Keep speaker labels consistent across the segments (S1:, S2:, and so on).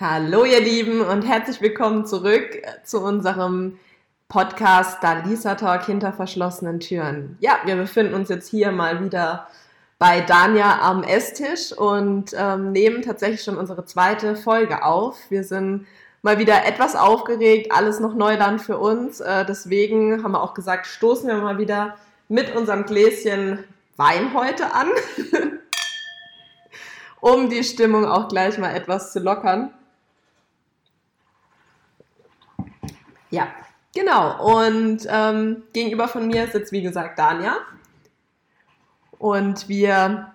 S1: Hallo ihr Lieben und herzlich willkommen zurück zu unserem Podcast Dalisa Talk hinter verschlossenen Türen. Ja, wir befinden uns jetzt hier mal wieder bei Dania am Esstisch und ähm, nehmen tatsächlich schon unsere zweite Folge auf. Wir sind mal wieder etwas aufgeregt, alles noch Neuland für uns. Äh, deswegen haben wir auch gesagt, stoßen wir mal wieder mit unserem Gläschen Wein heute an, um die Stimmung auch gleich mal etwas zu lockern. Ja, genau. Und ähm, gegenüber von mir sitzt, wie gesagt, Dania. Und wir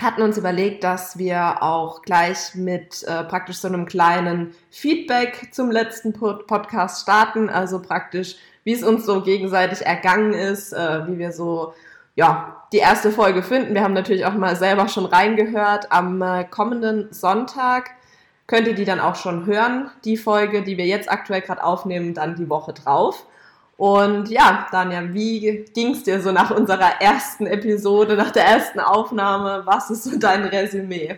S1: hatten uns überlegt, dass wir auch gleich mit äh, praktisch so einem kleinen Feedback zum letzten Pod Podcast starten. Also praktisch, wie es uns so gegenseitig ergangen ist, äh, wie wir so ja, die erste Folge finden. Wir haben natürlich auch mal selber schon reingehört. Am äh, kommenden Sonntag könnt ihr die dann auch schon hören, die Folge, die wir jetzt aktuell gerade aufnehmen, dann die Woche drauf. Und ja, Daniel, wie ging es dir so nach unserer ersten Episode, nach der ersten Aufnahme? Was ist so dein Resümee?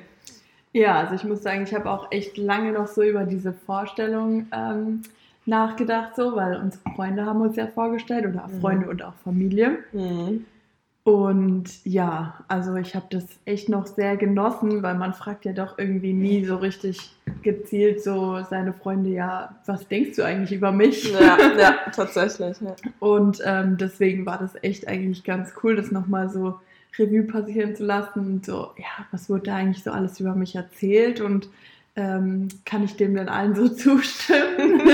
S2: Ja, also ich muss sagen, ich habe auch echt lange noch so über diese Vorstellung ähm, nachgedacht, so, weil unsere Freunde haben uns ja vorgestellt oder mhm. Freunde und auch Familie. Mhm. Und ja, also ich habe das echt noch sehr genossen, weil man fragt ja doch irgendwie nie so richtig gezielt so seine Freunde, ja, was denkst du eigentlich über mich?
S1: Ja, ja tatsächlich. Ja.
S2: Und ähm, deswegen war das echt eigentlich ganz cool, das nochmal so Revue passieren zu lassen und so, ja, was wurde da eigentlich so alles über mich erzählt und ähm, kann ich dem denn allen so zustimmen?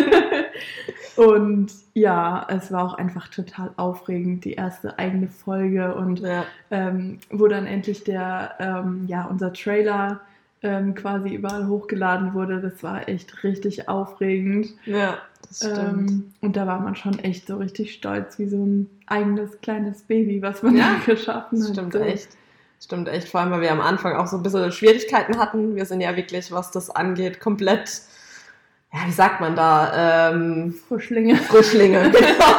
S2: und ja, es war auch einfach total aufregend, die erste eigene Folge und ja. ähm, wo dann endlich der, ähm, ja, unser Trailer ähm, quasi überall hochgeladen wurde, das war echt richtig aufregend.
S1: Ja, das stimmt.
S2: Ähm, und da war man schon echt so richtig stolz, wie so ein eigenes kleines Baby, was man ja, da geschaffen
S1: hat. Stimmt echt. Stimmt echt, vor allem, weil wir am Anfang auch so ein bisschen Schwierigkeiten hatten. Wir sind ja wirklich, was das angeht, komplett, ja, wie sagt man da? Ähm,
S2: Frischlinge.
S1: Frischlinge, genau.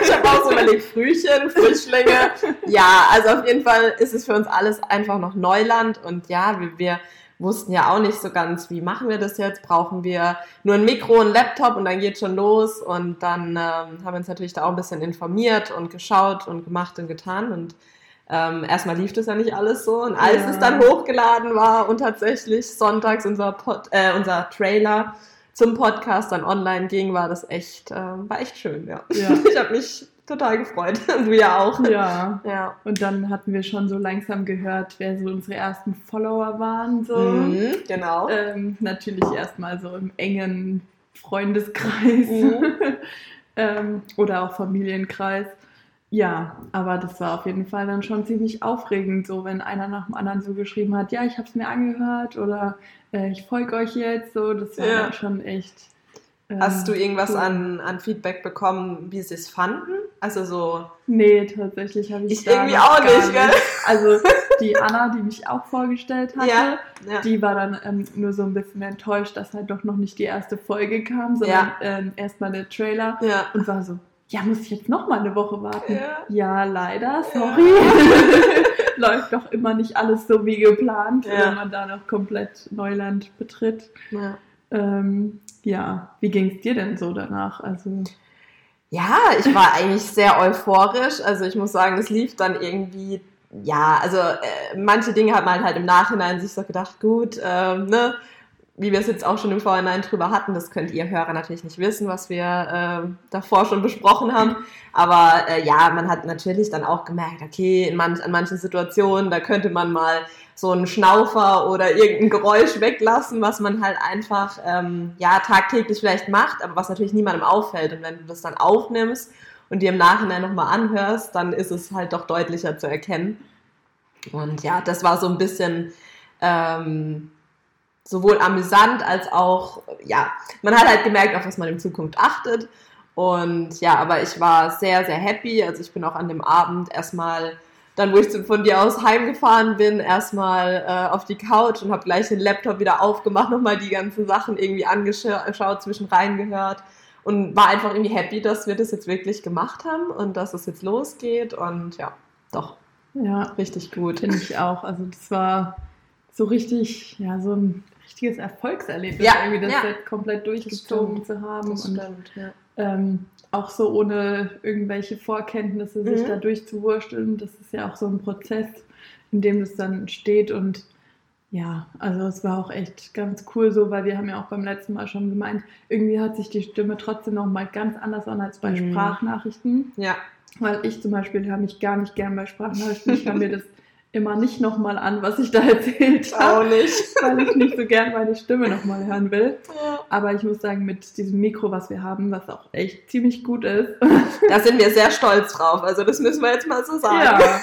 S1: ich habe auch so überlegt, Frühchen, Frischlinge. Ja, also auf jeden Fall ist es für uns alles einfach noch Neuland und ja, wir, wir wussten ja auch nicht so ganz, wie machen wir das jetzt? Brauchen wir nur ein Mikro, ein Laptop und dann geht schon los. Und dann ähm, haben wir uns natürlich da auch ein bisschen informiert und geschaut und gemacht und getan. Und ähm, erstmal lief das ja nicht alles so und als ja. es dann hochgeladen war und tatsächlich sonntags unser, Pod, äh, unser Trailer zum Podcast dann online ging, war das echt, äh, war echt schön, ja. ja. Ich habe mich total gefreut. Und du ja auch.
S2: Ja. ja. Und dann hatten wir schon so langsam gehört, wer so unsere ersten Follower waren. So. Mhm,
S1: genau.
S2: Ähm, natürlich erstmal so im engen Freundeskreis mhm. ähm, oder auch Familienkreis. Ja, aber das war auf jeden Fall dann schon ziemlich aufregend, so wenn einer nach dem anderen so geschrieben hat, ja, ich habe es mir angehört oder äh, ich folge euch jetzt, so, das war ja. dann schon echt.
S1: Ähm, Hast du irgendwas cool. an, an Feedback bekommen, wie sie es fanden? Also so.
S2: Nee, tatsächlich habe ich.
S1: Ich irgendwie auch nicht, gell?
S2: Also die Anna, die mich auch vorgestellt hatte, ja, ja. die war dann ähm, nur so ein bisschen enttäuscht, dass halt doch noch nicht die erste Folge kam, sondern ähm, erstmal der Trailer und war so, ja, muss ich jetzt noch mal eine Woche warten? Ja, ja leider, sorry. Ja. Läuft doch immer nicht alles so wie geplant, ja. wenn man da noch komplett Neuland betritt. Ja, ähm, ja. wie ging es dir denn so danach? Also
S1: ja, ich war eigentlich sehr euphorisch. Also ich muss sagen, es lief dann irgendwie, ja, also äh, manche Dinge hat man halt im Nachhinein sich so gedacht, gut, äh, ne, wie wir es jetzt auch schon im Vorhinein drüber hatten, das könnt ihr Hörer natürlich nicht wissen, was wir äh, davor schon besprochen haben. Aber äh, ja, man hat natürlich dann auch gemerkt, okay, in manch, an manchen Situationen, da könnte man mal so einen Schnaufer oder irgendein Geräusch weglassen, was man halt einfach ähm, ja tagtäglich vielleicht macht, aber was natürlich niemandem auffällt. Und wenn du das dann aufnimmst und dir im Nachhinein nochmal anhörst, dann ist es halt doch deutlicher zu erkennen. Und ja, das war so ein bisschen ähm, sowohl amüsant als auch, ja, man hat halt gemerkt, auf was man in Zukunft achtet. Und ja, aber ich war sehr, sehr happy. Also ich bin auch an dem Abend erstmal, dann wo ich von dir aus heimgefahren bin, erstmal äh, auf die Couch und habe gleich den Laptop wieder aufgemacht, nochmal die ganzen Sachen irgendwie angeschaut, zwischen reingehört und war einfach irgendwie happy, dass wir das jetzt wirklich gemacht haben und dass es jetzt losgeht. Und ja, doch.
S2: Ja, richtig gut. Finde ich auch. Also das war so richtig, ja, so ein richtiges Erfolgserlebnis,
S1: Ja,
S2: irgendwie das
S1: ja.
S2: Set komplett durchgezogen zu haben.
S1: Das
S2: und
S1: stimmt, ja.
S2: ähm, auch so ohne irgendwelche Vorkenntnisse sich
S1: Mhm.
S2: da durchzuwursteln. Das ist ja auch so ein Prozess, in dem das dann steht und ja, also es war auch echt ganz cool so, weil wir haben ja auch beim letzten Mal schon gemeint, irgendwie hört sich die Stimme trotzdem noch mal ganz anders an als bei
S1: Mhm.
S2: Sprachnachrichten,
S1: Ja,
S2: weil ich zum Beispiel höre mich gar nicht gern bei Sprachnachrichten. Ich höre mir das immer nicht noch mal an, was ich da erzählt
S1: auch
S2: habe,
S1: nicht.
S2: weil ich nicht so gern meine Stimme noch mal hören will.
S1: Ja.
S2: Aber ich muss sagen, mit diesem Mikro, was wir haben, was auch echt ziemlich gut ist,
S1: Da sind wir sehr stolz drauf. Also das müssen wir jetzt mal so sagen.
S2: Ja.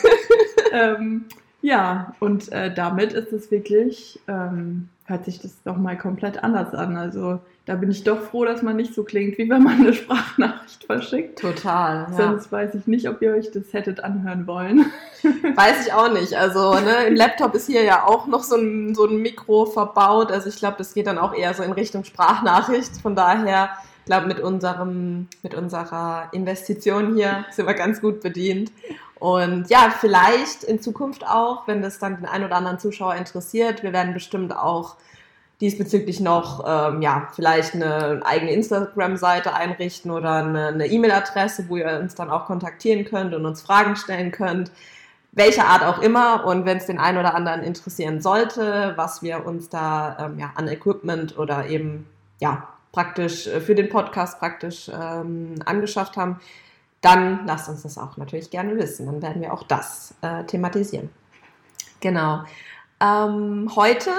S2: ähm, ja, und äh, damit ist es wirklich, ähm, hört sich das doch mal komplett anders an. Also da bin ich doch froh, dass man nicht so klingt, wie wenn man eine Sprachnachricht verschickt.
S1: Total. Ja.
S2: Sonst weiß ich nicht, ob ihr euch das hättet anhören wollen.
S1: Weiß ich auch nicht. Also ne, im Laptop ist hier ja auch noch so ein, so ein Mikro verbaut. Also ich glaube, das geht dann auch eher so in Richtung Sprachnachricht. Von daher, ich glaube, mit unserem, mit unserer Investition hier sind wir ganz gut bedient. Und ja, vielleicht in Zukunft auch, wenn das dann den einen oder anderen Zuschauer interessiert. Wir werden bestimmt auch diesbezüglich noch, ähm, ja, vielleicht eine eigene Instagram-Seite einrichten oder eine E-Mail-Adresse, wo ihr uns dann auch kontaktieren könnt und uns Fragen stellen könnt welcher Art auch immer. Und wenn es den einen oder anderen interessieren sollte, was wir uns da ähm, ja, an Equipment oder eben ja praktisch äh, für den Podcast praktisch ähm, angeschafft haben, dann lasst uns das auch natürlich gerne wissen. Dann werden wir auch das äh, thematisieren. Genau. Ähm, heute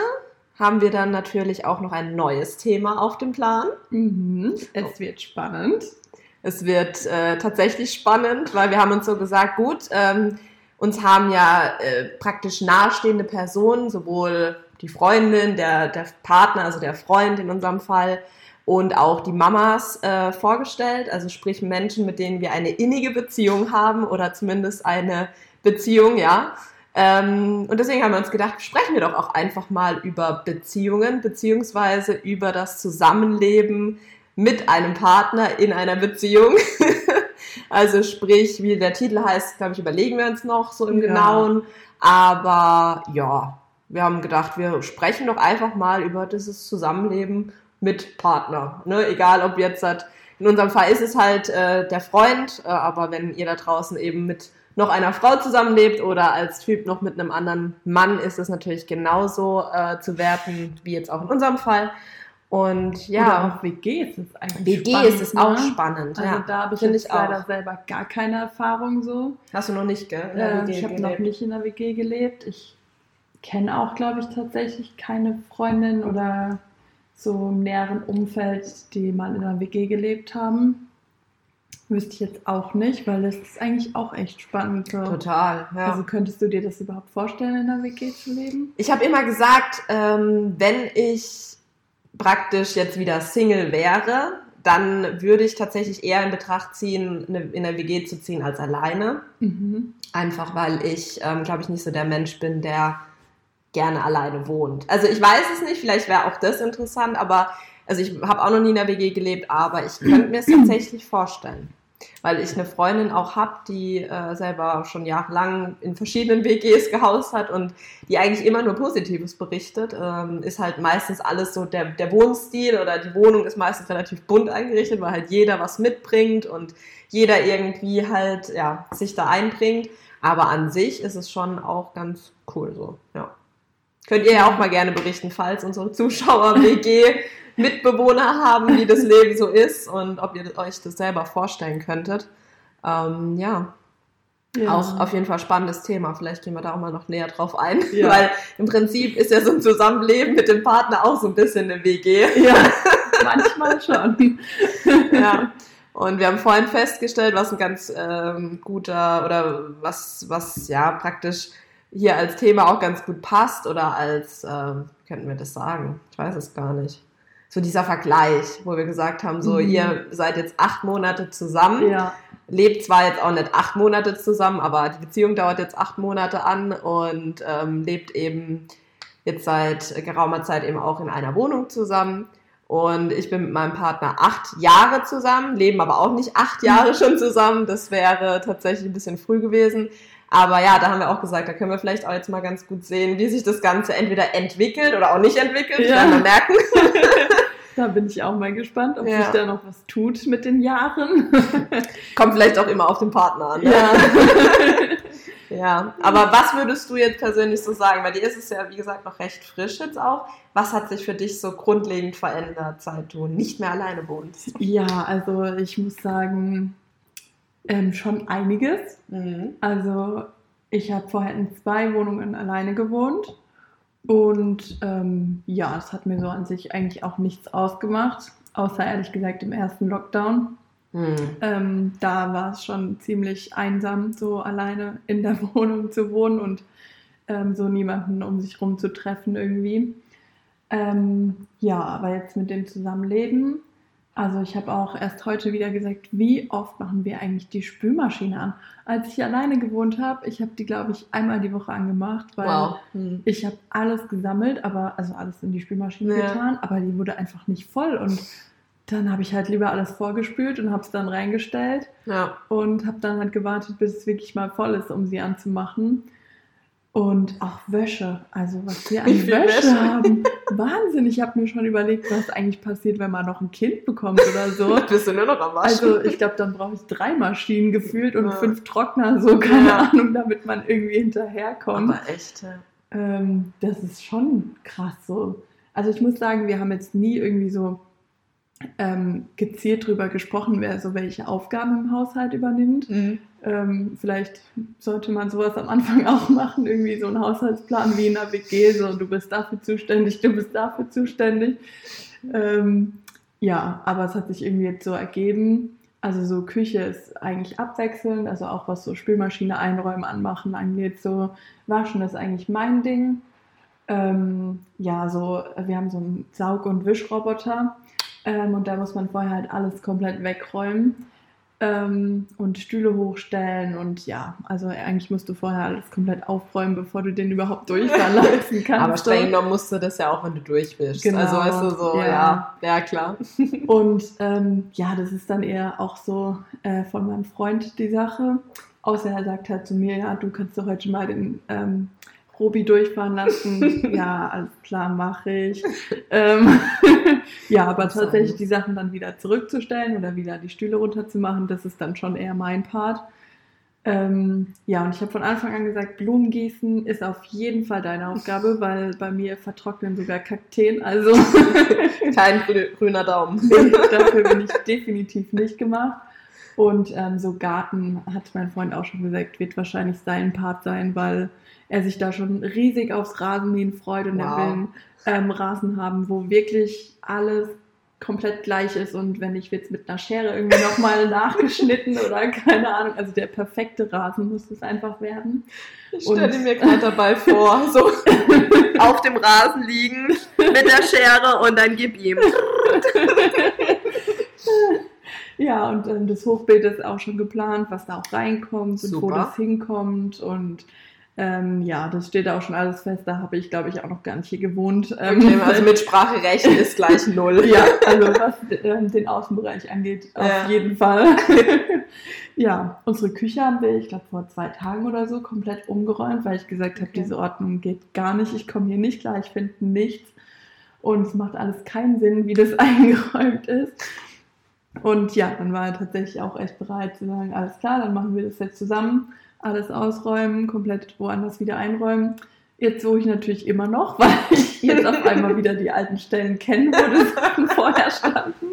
S1: haben wir dann natürlich auch noch ein neues Thema auf dem Plan.
S2: Mhm. Es wird spannend.
S1: Es wird äh, tatsächlich spannend, weil wir haben uns so gesagt, gut, ähm, uns haben ja äh, praktisch nahestehende Personen, sowohl die Freundin, der, der Partner, also der Freund in unserem Fall, und auch die Mamas äh, vorgestellt, also sprich Menschen, mit denen wir eine innige Beziehung haben oder zumindest eine Beziehung, ja. Ähm, und deswegen haben wir uns gedacht, sprechen wir doch auch einfach mal über Beziehungen, beziehungsweise über das Zusammenleben mit einem Partner in einer Beziehung. also sprich, wie der Titel heißt, glaube ich, überlegen wir uns noch so im
S2: Ja.
S1: Genauen. Aber ja, wir haben gedacht, wir sprechen doch einfach mal über dieses Zusammenleben mit Partner. Ne? Egal, ob jetzt halt, in unserem Fall ist es halt äh, der Freund, äh, aber wenn ihr da draußen eben mit noch einer Frau zusammenlebt oder als Typ noch mit einem anderen Mann, ist es natürlich genauso äh, zu werten wie jetzt auch in unserem Fall. Und ja,
S2: Oder auch WGs ist eigentlich
S1: WG
S2: spannend,
S1: ist es auch
S2: ne?
S1: spannend.
S2: Also
S1: ja,
S2: da habe ich jetzt
S1: ich auch.
S2: leider selber gar keine Erfahrung so.
S1: Hast du noch nicht, gell?
S2: Äh,
S1: WG
S2: ich habe noch nicht in der WG gelebt. Ich kenne auch, glaube ich, tatsächlich keine Freundin oder so im näheren Umfeld, die mal in einer WG gelebt haben. Wüsste ich jetzt auch nicht, weil das ist eigentlich auch echt spannend. So.
S1: Total, ja.
S2: Also könntest du dir das überhaupt vorstellen, in einer WG zu leben?
S1: Ich habe immer gesagt, ähm, wenn ich praktisch jetzt wieder Single wäre, dann würde ich tatsächlich eher in Betracht ziehen, in der WG zu ziehen als alleine.
S2: Mhm.
S1: Einfach weil ich, ähm, glaube ich, nicht so der Mensch bin, der gerne alleine wohnt. Also ich weiß es nicht, vielleicht wäre auch das interessant, aber also ich habe auch noch nie in der WG gelebt, aber ich könnte mir es tatsächlich vorstellen. Weil ich eine Freundin auch habe, die äh, selber schon jahrelang in verschiedenen WGs gehaust hat und die eigentlich immer nur Positives berichtet. Ähm, ist halt meistens alles so der, der Wohnstil oder die Wohnung ist meistens relativ bunt eingerichtet, weil halt jeder was mitbringt und jeder irgendwie halt ja, sich da einbringt. Aber an sich ist es schon auch ganz cool so, ja. Könnt ihr ja auch mal gerne berichten, falls unsere Zuschauer WG Mitbewohner haben, wie das Leben so ist und ob ihr euch das selber vorstellen könntet. Ähm, ja,
S2: Ja.
S1: auch auf jeden Fall spannendes Thema. Vielleicht gehen wir da auch mal noch näher drauf ein,
S2: Ja.
S1: weil im Prinzip ist ja so ein Zusammenleben mit dem Partner auch so ein bisschen eine WG.
S2: ja, manchmal schon.
S1: ja. Und wir haben vorhin festgestellt, was ein ganz ähm, guter oder was, was ja praktisch hier als Thema auch ganz gut passt oder als, ähm, könnten wir das sagen? Ich weiß es gar nicht. So dieser Vergleich, wo wir gesagt haben, so
S2: Mhm.
S1: ihr seid jetzt acht Monate zusammen,
S2: Ja.
S1: lebt zwar jetzt auch nicht acht Monate zusammen, aber die Beziehung dauert jetzt acht Monate an und ähm, lebt eben jetzt seit geraumer Zeit eben auch in einer Wohnung zusammen. Und ich bin mit meinem Partner acht Jahre zusammen, leben aber auch nicht acht Jahre schon zusammen. Das wäre tatsächlich ein bisschen früh gewesen. Aber ja, da haben wir auch gesagt, da können wir vielleicht auch jetzt mal ganz gut sehen, wie sich das Ganze entweder entwickelt oder auch nicht entwickelt. Ja. Wir merken.
S2: Da bin ich auch mal gespannt, ob ja. sich da noch was tut mit den Jahren.
S1: Kommt vielleicht auch immer auf den Partner an. Ne? Ja. ja, aber was würdest du jetzt persönlich so sagen? Bei dir ist es ja, wie gesagt, noch recht frisch jetzt auch. Was hat sich für dich so grundlegend verändert, seit du nicht mehr alleine wohnst?
S2: Ja, also ich muss sagen, ähm, schon einiges. Mhm. Also ich habe vorher in zwei Wohnungen alleine gewohnt und ähm, ja, es hat mir so an sich eigentlich auch nichts ausgemacht, außer ehrlich gesagt im ersten Lockdown. Hm. Ähm, da war es schon ziemlich einsam, so alleine in der Wohnung zu wohnen und ähm, so niemanden um sich rum zu treffen irgendwie. Ähm, ja, aber jetzt mit dem Zusammenleben also ich habe auch erst heute wieder gesagt, wie oft machen wir eigentlich die Spülmaschine an? Als ich alleine gewohnt habe, ich habe die, glaube ich, einmal die Woche angemacht, weil wow. hm. ich habe alles gesammelt, aber also alles in die Spülmaschine ja. getan, aber die wurde einfach nicht voll und dann habe ich halt lieber alles vorgespült und habe es dann reingestellt ja. und habe dann halt gewartet, bis es wirklich mal voll ist, um sie anzumachen. Und auch Wäsche, also was wir an Wäsche, Wäsche, haben. Wahnsinn, ich habe mir schon überlegt, was eigentlich passiert, wenn man noch ein Kind bekommt oder so.
S1: Bist du nur noch am Waschen?
S2: Also ich glaube, dann brauche ich drei Maschinen gefühlt und ja. fünf Trockner, so keine ja. Ahnung, damit man irgendwie hinterherkommt.
S1: Aber echt, ja.
S2: Ähm, das ist schon krass so. Also ich muss sagen, wir haben jetzt nie irgendwie so ähm, gezielt drüber gesprochen, wer so welche Aufgaben im Haushalt übernimmt. Mhm. Ähm, vielleicht sollte man sowas am Anfang auch machen, irgendwie so einen Haushaltsplan wie in einer WG, so du bist dafür zuständig, du bist dafür zuständig. Ähm, ja, aber es hat sich irgendwie jetzt so ergeben. Also so Küche ist eigentlich abwechselnd, also auch was so Spülmaschine einräumen, anmachen angeht, so Waschen ist eigentlich mein Ding. Ähm, ja, so wir haben so einen Saug- und Wischroboter ähm, und da muss man vorher halt alles komplett wegräumen ähm, und Stühle hochstellen und ja, also eigentlich musst du vorher alles komplett aufräumen, bevor du den überhaupt durchfahren lassen kannst.
S1: Aber streng genommen musst du das ja auch, wenn du durch bist. Genau. Also weißt du so, ja, ja, ja klar.
S2: Und ähm, ja, das ist dann eher auch so äh, von meinem Freund die Sache. Außer er sagt halt zu mir, ja, du kannst doch heute mal den ähm, Robi durchfahren lassen. ja, alles klar, mache ich. ähm, ja, aber tatsächlich die Sachen dann wieder zurückzustellen oder wieder die Stühle runterzumachen, das ist dann schon eher mein Part. Ähm, ja, und ich habe von Anfang an gesagt, Blumengießen ist auf jeden Fall deine Aufgabe, weil bei mir vertrocknen sogar Kakteen, also
S1: kein grüner Daumen.
S2: Dafür bin ich definitiv nicht gemacht. Und ähm, so Garten, hat mein Freund auch schon gesagt, wird wahrscheinlich sein Part sein, weil er sich da schon riesig aufs Rasenmähen freut und wow. er will einen ähm, Rasen haben, wo wirklich alles komplett gleich ist und wenn nicht, wird es mit einer Schere irgendwie nochmal nachgeschnitten oder keine Ahnung. Also der perfekte Rasen muss es einfach werden.
S1: Ich stelle mir gerade dabei vor, so auf dem Rasen liegen mit der Schere und dann gib ihm.
S2: ja, und ähm, das Hochbeet ist auch schon geplant, was da auch reinkommt und Super. wo das hinkommt und ähm, ja, das steht auch schon alles fest. Da habe ich, glaube ich, auch noch gar nicht hier gewohnt.
S1: Ähm, okay, also mit Spracherecht ist gleich null.
S2: ja, also was äh, den Außenbereich angeht, auf ja. jeden Fall. ja, unsere Küche haben wir, ich glaube, vor zwei Tagen oder so komplett umgeräumt, weil ich gesagt habe, okay. diese Ordnung geht gar nicht. Ich komme hier nicht klar, ich finde nichts. Und es macht alles keinen Sinn, wie das eingeräumt ist. Und ja, dann war er tatsächlich auch echt bereit zu sagen, alles klar, dann machen wir das jetzt zusammen alles ausräumen, komplett woanders wieder einräumen. Jetzt suche ich natürlich immer noch, weil ich jetzt auf einmal wieder die alten Stellen kenne, wo die Sachen vorher standen.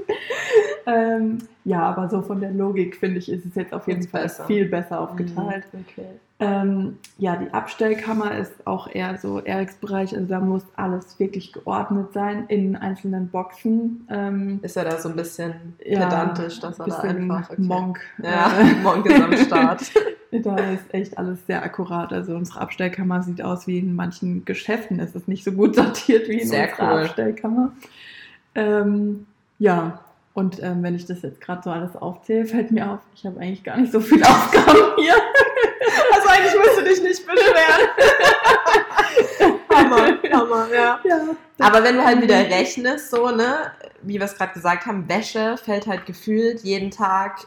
S2: Ähm, ja, aber so von der Logik finde ich, ist es jetzt auf jeden Fall besser. viel besser aufgeteilt. Mhm, okay. Ähm, ja, die Abstellkammer ist auch eher so Eriks Bereich, also da muss alles wirklich geordnet sein in einzelnen Boxen. Ähm,
S1: ist er da so ein bisschen pedantisch, ja, dass er da einfach
S2: okay. Monk.
S1: Ja, äh, Monk ist am Start.
S2: da ist echt alles sehr akkurat. Also unsere Abstellkammer sieht aus wie in manchen Geschäften. Es ist nicht so gut sortiert wie in sehr unserer cool. Abstellkammer. Ähm, ja, und ähm, wenn ich das jetzt gerade so alles aufzähle, fällt mir auf, ich habe eigentlich gar nicht so viele Aufgaben hier.
S1: Also eigentlich musst du dich nicht beschweren. Hammer, Hammer, ja. ja Aber wenn du halt wieder rechnest, so, ne, wie wir es gerade gesagt haben, Wäsche fällt halt gefühlt jeden Tag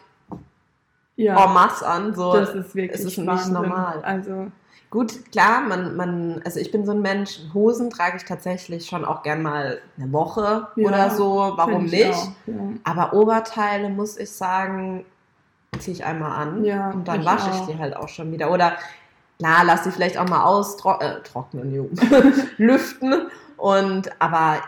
S1: ja. en masse an. So,
S2: das ist wirklich
S1: es ist nicht
S2: Wahnsinn.
S1: normal.
S2: Also,
S1: Gut, klar, man, man, also ich bin so ein Mensch, Hosen trage ich tatsächlich schon auch gern mal eine Woche
S2: Ja,
S1: oder so, warum nicht?
S2: auch, Ja.
S1: Aber Oberteile, muss ich sagen, ziehe ich einmal an
S2: Ja,
S1: und dann
S2: ich
S1: wasche ich die halt auch schon wieder. Oder klar, lass die vielleicht auch mal austrocknen, äh, trocknen, lüften. Und aber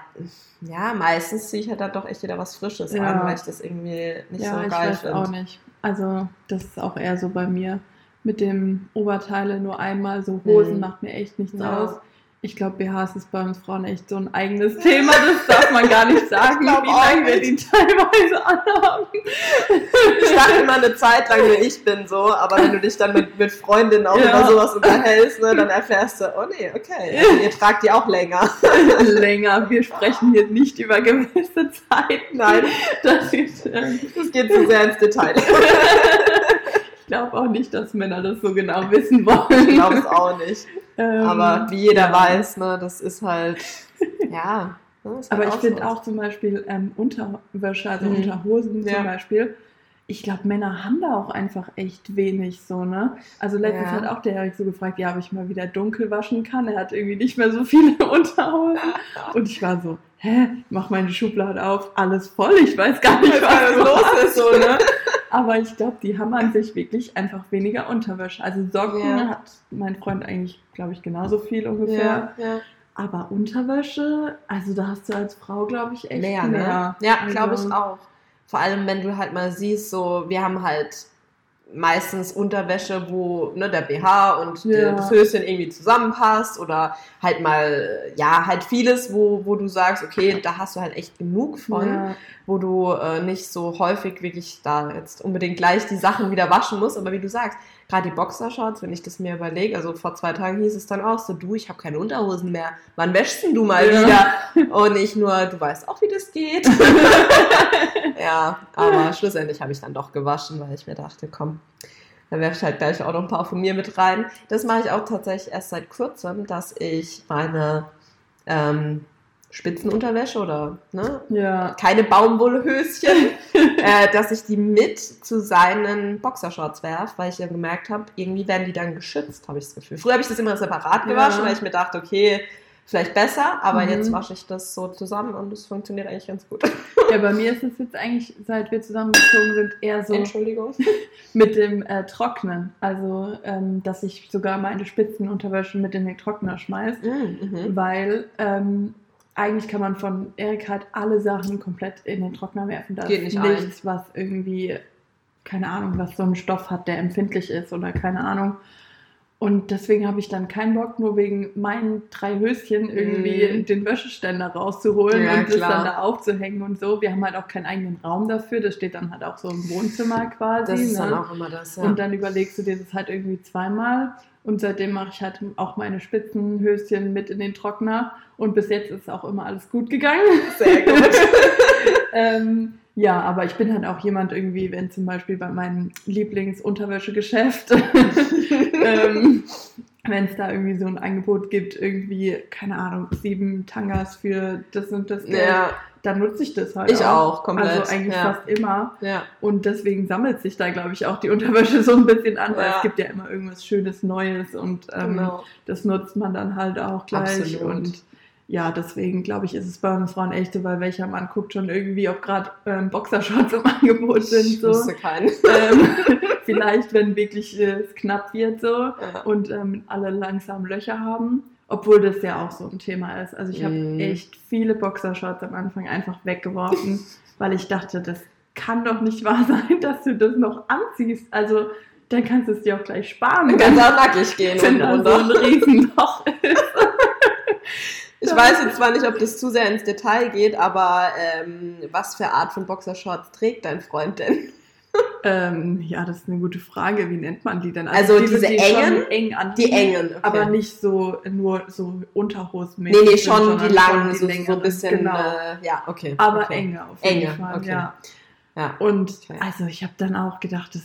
S1: ja, meistens ziehe ich halt dann doch echt wieder was Frisches
S2: Ja.
S1: an, weil ich das irgendwie nicht
S2: ja,
S1: so geil
S2: weiß auch
S1: finde.
S2: nicht. Also, das ist auch eher so bei mir. Mit dem Oberteile nur einmal, so Hosen
S1: Mhm.
S2: macht mir echt nichts
S1: Ja.
S2: aus. Ich glaube, BHs ist bei uns Frauen echt so ein eigenes Thema. Das darf man gar nicht sagen, wie lange wir die teilweise anhaben.
S1: Ich dachte immer eine Zeit lang, nur ich bin so, aber wenn du dich dann mit, mit Freundinnen auch
S2: Ja.
S1: über sowas unterhältst, ne, dann erfährst du, oh nee, okay, also ihr tragt die auch länger.
S2: Länger. Wir sprechen hier nicht über gewisse Zeiten.
S1: Nein,
S2: Das ist, äh,
S1: das geht zu sehr ins Detail.
S2: ich glaube auch nicht, dass Männer das so genau wissen
S1: Ich
S2: wollen.
S1: glaube es auch nicht.
S2: Ähm,
S1: Aber wie jeder
S2: ja.
S1: weiß, ne, das ist halt, ja. ne, ist halt
S2: Aber ich finde auch zum Beispiel ähm, Unterwäsche, also
S1: Mhm.
S2: Unterhosen
S1: Ja.
S2: zum Beispiel. Ich glaube, Männer haben da auch einfach echt wenig so, ne? Also letztens
S1: Ja.
S2: hat auch der Erik so gefragt, ja, ob ich mal wieder dunkel waschen kann. Er hat irgendwie nicht mehr so viele Unterhosen. Und ich war so, hä, mach meine Schublade auf, alles voll, ich weiß gar nicht, was
S1: was
S2: los
S1: los
S2: ist, so, ne? Aber ich glaube, die haben an sich wirklich einfach weniger Unterwäsche. Also Socken
S1: Ja.
S2: hat mein Freund eigentlich, glaube ich, genauso viel ungefähr.
S1: ja.
S2: Aber Unterwäsche, also da hast du als Frau, glaube ich, echt
S1: Mehr,
S2: mehr.
S1: ne? Ja,
S2: Also-
S1: glaube ich auch. Vor allem, wenn du halt mal siehst, so, wir haben halt meistens Unterwäsche, wo ne, der BH und
S2: Ja.
S1: das Höschen irgendwie zusammenpasst oder halt mal, ja, halt vieles, wo, wo du sagst, okay, da hast du halt echt genug von,
S2: Ja.
S1: wo du äh, nicht so häufig wirklich da jetzt unbedingt gleich die Sachen wieder waschen musst, aber wie du sagst, gerade die Boxershorts, wenn ich das mir überlege, also vor zwei Tagen hieß es dann auch so, du, ich habe keine Unterhosen mehr, wann wäschst denn du mal
S2: Ja.
S1: wieder? Und ich nur, du weißt auch, wie das geht. ja, aber schlussendlich habe ich dann doch gewaschen, weil ich mir dachte, komm, da werfe ich halt gleich auch noch ein paar von mir mit rein. Das mache ich auch tatsächlich erst seit kurzem, dass ich meine ähm, Spitzenunterwäsche oder ne,
S2: Ja.
S1: keine Baumwollhöschen, äh, dass ich die mit zu seinen Boxershorts werfe, weil ich ja gemerkt habe, irgendwie werden die dann geschützt, habe ich das Gefühl. Früher habe ich das immer separat
S2: Ja.
S1: gewaschen, weil ich mir dachte, okay, vielleicht besser, aber
S2: Mhm.
S1: jetzt wasche ich das so zusammen und es funktioniert eigentlich ganz gut.
S2: ja, bei mir ist es jetzt eigentlich, seit wir zusammengezogen sind, eher so
S1: Entschuldigung.
S2: mit dem äh, Trocknen. Also, ähm, dass ich sogar meine Spitzenunterwäsche mit in den Trockner schmeiße.
S1: Mhm.
S2: Weil ähm, eigentlich kann man von Erik halt alle Sachen komplett in den Trockner werfen. Da
S1: Geht
S2: ist
S1: nicht
S2: nichts, was irgendwie, keine Ahnung, was so ein Stoff hat, der empfindlich ist oder keine Ahnung. Und deswegen habe ich dann keinen Bock, nur wegen meinen drei Höschen irgendwie
S1: Mhm.
S2: den Wäscheständer rauszuholen
S1: Ja,
S2: und das dann da aufzuhängen und so. Wir haben halt auch keinen eigenen Raum dafür. Das steht dann halt auch so im Wohnzimmer quasi.
S1: Das ist
S2: ne?
S1: dann auch immer das, ja.
S2: Und dann überlegst du dir das halt irgendwie zweimal. Und seitdem mache ich halt auch meine Spitzenhöschen mit in den Trockner. Und bis jetzt ist auch immer alles gut gegangen.
S1: Sehr gut.
S2: ähm, ja, aber ich bin halt auch jemand irgendwie, wenn zum Beispiel bei meinem Lieblingsunterwäschegeschäft, ähm, wenn es da irgendwie so ein Angebot gibt, irgendwie, keine Ahnung, sieben Tangas für das und das Geld,
S1: ja,
S2: dann nutze ich das halt
S1: ich auch, komplett.
S2: Also eigentlich
S1: ja.
S2: fast immer.
S1: Ja.
S2: Und deswegen sammelt sich da, glaube ich, auch die Unterwäsche so ein bisschen an, weil
S1: Ja.
S2: es gibt ja immer irgendwas Schönes Neues und ähm,
S1: Genau.
S2: das nutzt man dann halt auch gleich.
S1: Absolut.
S2: Und ja, deswegen glaube ich, ist es bei uns Frauen echt so, weil welcher Mann guckt schon irgendwie, ob gerade ähm, Boxershorts im Angebot sind.
S1: Ich
S2: So.
S1: wusste keinen.
S2: ähm, vielleicht, wenn wirklich äh, es knapp wird so
S1: Ja.
S2: und ähm, alle langsam Löcher haben. Obwohl das ja auch so ein Thema ist. Also ich habe
S1: Mm.
S2: echt viele Boxershorts am Anfang einfach weggeworfen, weil ich dachte, das kann doch nicht wahr sein, dass du das noch anziehst. Also dann kannst du es dir auch gleich sparen,
S1: Du kannst auch nackig gehen
S2: wenn da so ein Riesenloch ist.
S1: Ich weiß jetzt zwar nicht, ob das zu sehr ins Detail geht, aber ähm, was für Art von Boxershorts trägt dein Freund denn?
S2: Ähm, ja, das ist eine gute Frage. Wie nennt man die denn?
S1: Also
S2: die
S1: diese
S2: sind
S1: engen?
S2: schon eng an
S1: Die engen, okay.
S2: aber nicht so nur so Unterhosen.
S1: Nee, nee, schon die langen, so, so ein bisschen.
S2: Genau.
S1: Äh, ja, okay.
S2: aber
S1: okay.
S2: enge auf jeden
S1: Enge,
S2: Fall.
S1: okay.
S2: Ja.
S1: Ja.
S2: Und also ich habe dann auch gedacht, das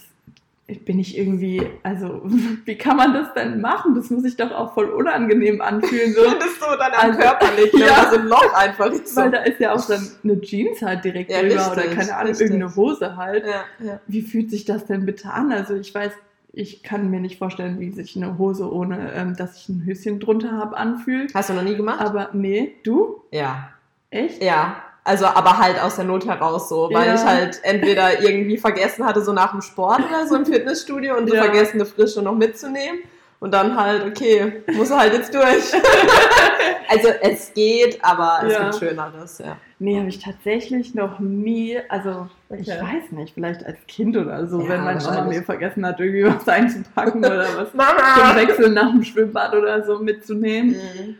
S2: bin ich irgendwie, also wie kann man das denn machen? Das muss sich doch auch voll unangenehm anfühlen. So.
S1: das ist so dann also, körperlich, ne? ja, so ein Loch einfach.
S2: So. Weil da ist ja auch dann eine Jeans halt direkt ja, drüber oder keine Ahnung, richtig. irgendeine Hose halt. Ja, ja. Wie fühlt sich das denn bitte an? Also ich weiß, ich kann mir nicht vorstellen, wie sich eine Hose ohne, ähm, dass ich ein Höschen drunter habe, anfühlt.
S1: Hast du noch nie gemacht?
S2: Aber nee, du?
S1: Ja.
S2: Echt?
S1: Ja. Also, aber halt aus der Not heraus so, weil ja. ich halt entweder irgendwie vergessen hatte, so nach dem Sport oder so im Fitnessstudio und ja. vergessen, eine Frische noch mitzunehmen. Und dann halt, okay, muss halt jetzt durch. also es geht, aber es ja. gibt Schöneres, ja.
S2: Nee, habe ich tatsächlich noch nie, also okay. ich weiß nicht, vielleicht als Kind oder so, ja, wenn meine Mama mir vergessen hat, irgendwie was einzupacken oder was zum Wechsel nach dem Schwimmbad oder so mitzunehmen. Mhm.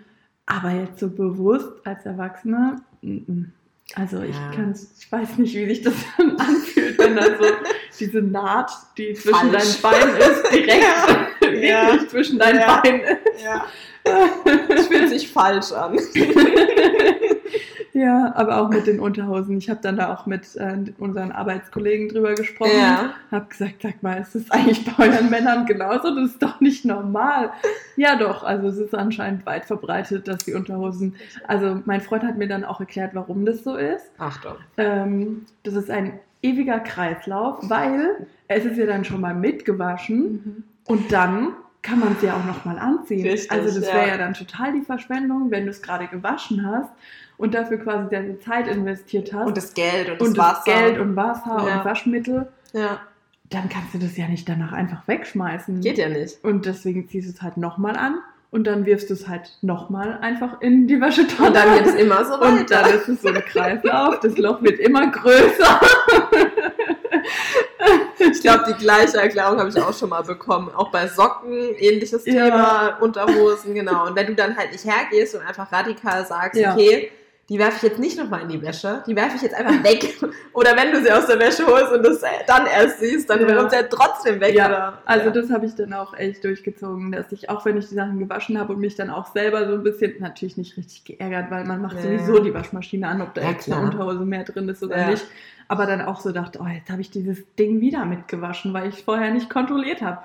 S2: Aber jetzt so bewusst als Erwachsene, m -m. Also ich ja. kann ich weiß nicht, wie sich das dann anfühlt, wenn dann so diese Naht, die zwischen Falsch. deinen Beinen ist, direkt wirklich ja. zwischen deinen ja. Beinen ist.
S1: Ja. Es fühlt sich falsch an.
S2: Ja, aber auch mit den Unterhosen. Ich habe dann da auch mit äh, unseren Arbeitskollegen drüber gesprochen. Ja. Habe gesagt, sag mal, ist das eigentlich bei euren Männern genauso? Das ist doch nicht normal. Ja, doch. Also es ist anscheinend weit verbreitet, dass die Unterhosen. Also mein Freund hat mir dann auch erklärt, warum das so ist.
S1: Ach doch.
S2: Ähm, das ist ein ewiger Kreislauf, weil es ist ja dann schon mal mitgewaschen mhm. Und dann kann man es ja auch nochmal anziehen. Richtig, also das wäre ja. ja dann total die Verschwendung, wenn du es gerade gewaschen hast und dafür quasi deine Zeit investiert hast.
S1: Und das Geld und das
S2: und
S1: Wasser.
S2: Das Geld und Wasser ja. und Waschmittel.
S1: Ja.
S2: Dann kannst du das ja nicht danach einfach wegschmeißen.
S1: Geht ja nicht.
S2: Und deswegen ziehst du es halt nochmal an und dann wirfst du es halt nochmal einfach in die Wäschetonne.
S1: Und dann wird es immer so weiter.
S2: Und dann ist es so ein Kreislauf. Das Loch wird immer größer.
S1: Ich glaube, die gleiche Erklärung habe ich auch schon mal bekommen. Auch bei Socken, ähnliches Thema, ja. Unterhosen, genau. Und wenn du dann halt nicht hergehst und einfach radikal sagst, ja. okay, die werfe ich jetzt nicht nochmal in die Wäsche, die werfe ich jetzt einfach weg. Oder wenn du sie aus der Wäsche holst und das dann erst siehst, dann ja. kommt sie ja trotzdem weg. Ja. Oder?
S2: Also ja. das habe ich dann auch echt durchgezogen, dass ich, auch wenn ich die Sachen gewaschen habe und mich dann auch selber so ein bisschen, natürlich nicht richtig geärgert, weil man macht ja. sowieso die Waschmaschine an, ob da eine Unterhose mehr drin ist oder nicht. Aber dann auch so dachte, oh, jetzt habe ich dieses Ding wieder mitgewaschen, weil ich vorher nicht kontrolliert habe.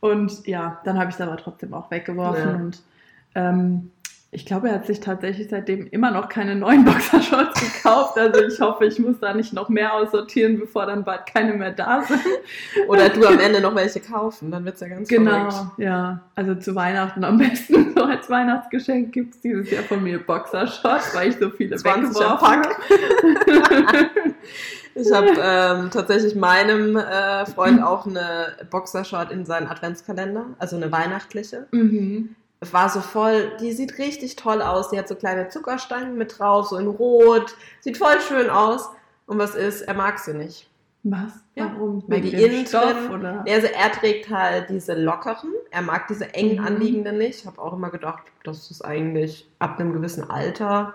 S2: Und ja, dann habe ich es aber trotzdem auch weggeworfen und ähm, ich glaube, er hat sich tatsächlich seitdem immer noch keine neuen Boxershorts gekauft. Also ich hoffe, ich muss da nicht noch mehr aussortieren, bevor dann bald keine mehr da sind.
S1: Oder du am Ende noch welche kaufen, dann wird es ja ganz
S2: Genau,
S1: verrückt.
S2: ja. Also zu Weihnachten am besten so als Weihnachtsgeschenk gibt es dieses Jahr von mir Boxershorts, weil ich so viele weggeworfen habe.
S1: Ich habe ähm, tatsächlich meinem äh, Freund auch eine Boxershort in seinen Adventskalender, also eine weihnachtliche.
S2: Mhm
S1: war so voll, die sieht richtig toll aus. Die hat so kleine Zuckerstangen mit drauf, so in Rot. Sieht voll schön aus. Und was ist? Er mag sie nicht.
S2: Was?
S1: Ja. Warum? Weil die innen drin, oder? Also er trägt halt diese lockeren. Er mag diese eng mhm. anliegenden nicht. Ich habe auch immer gedacht, das ist eigentlich ab einem gewissen Alter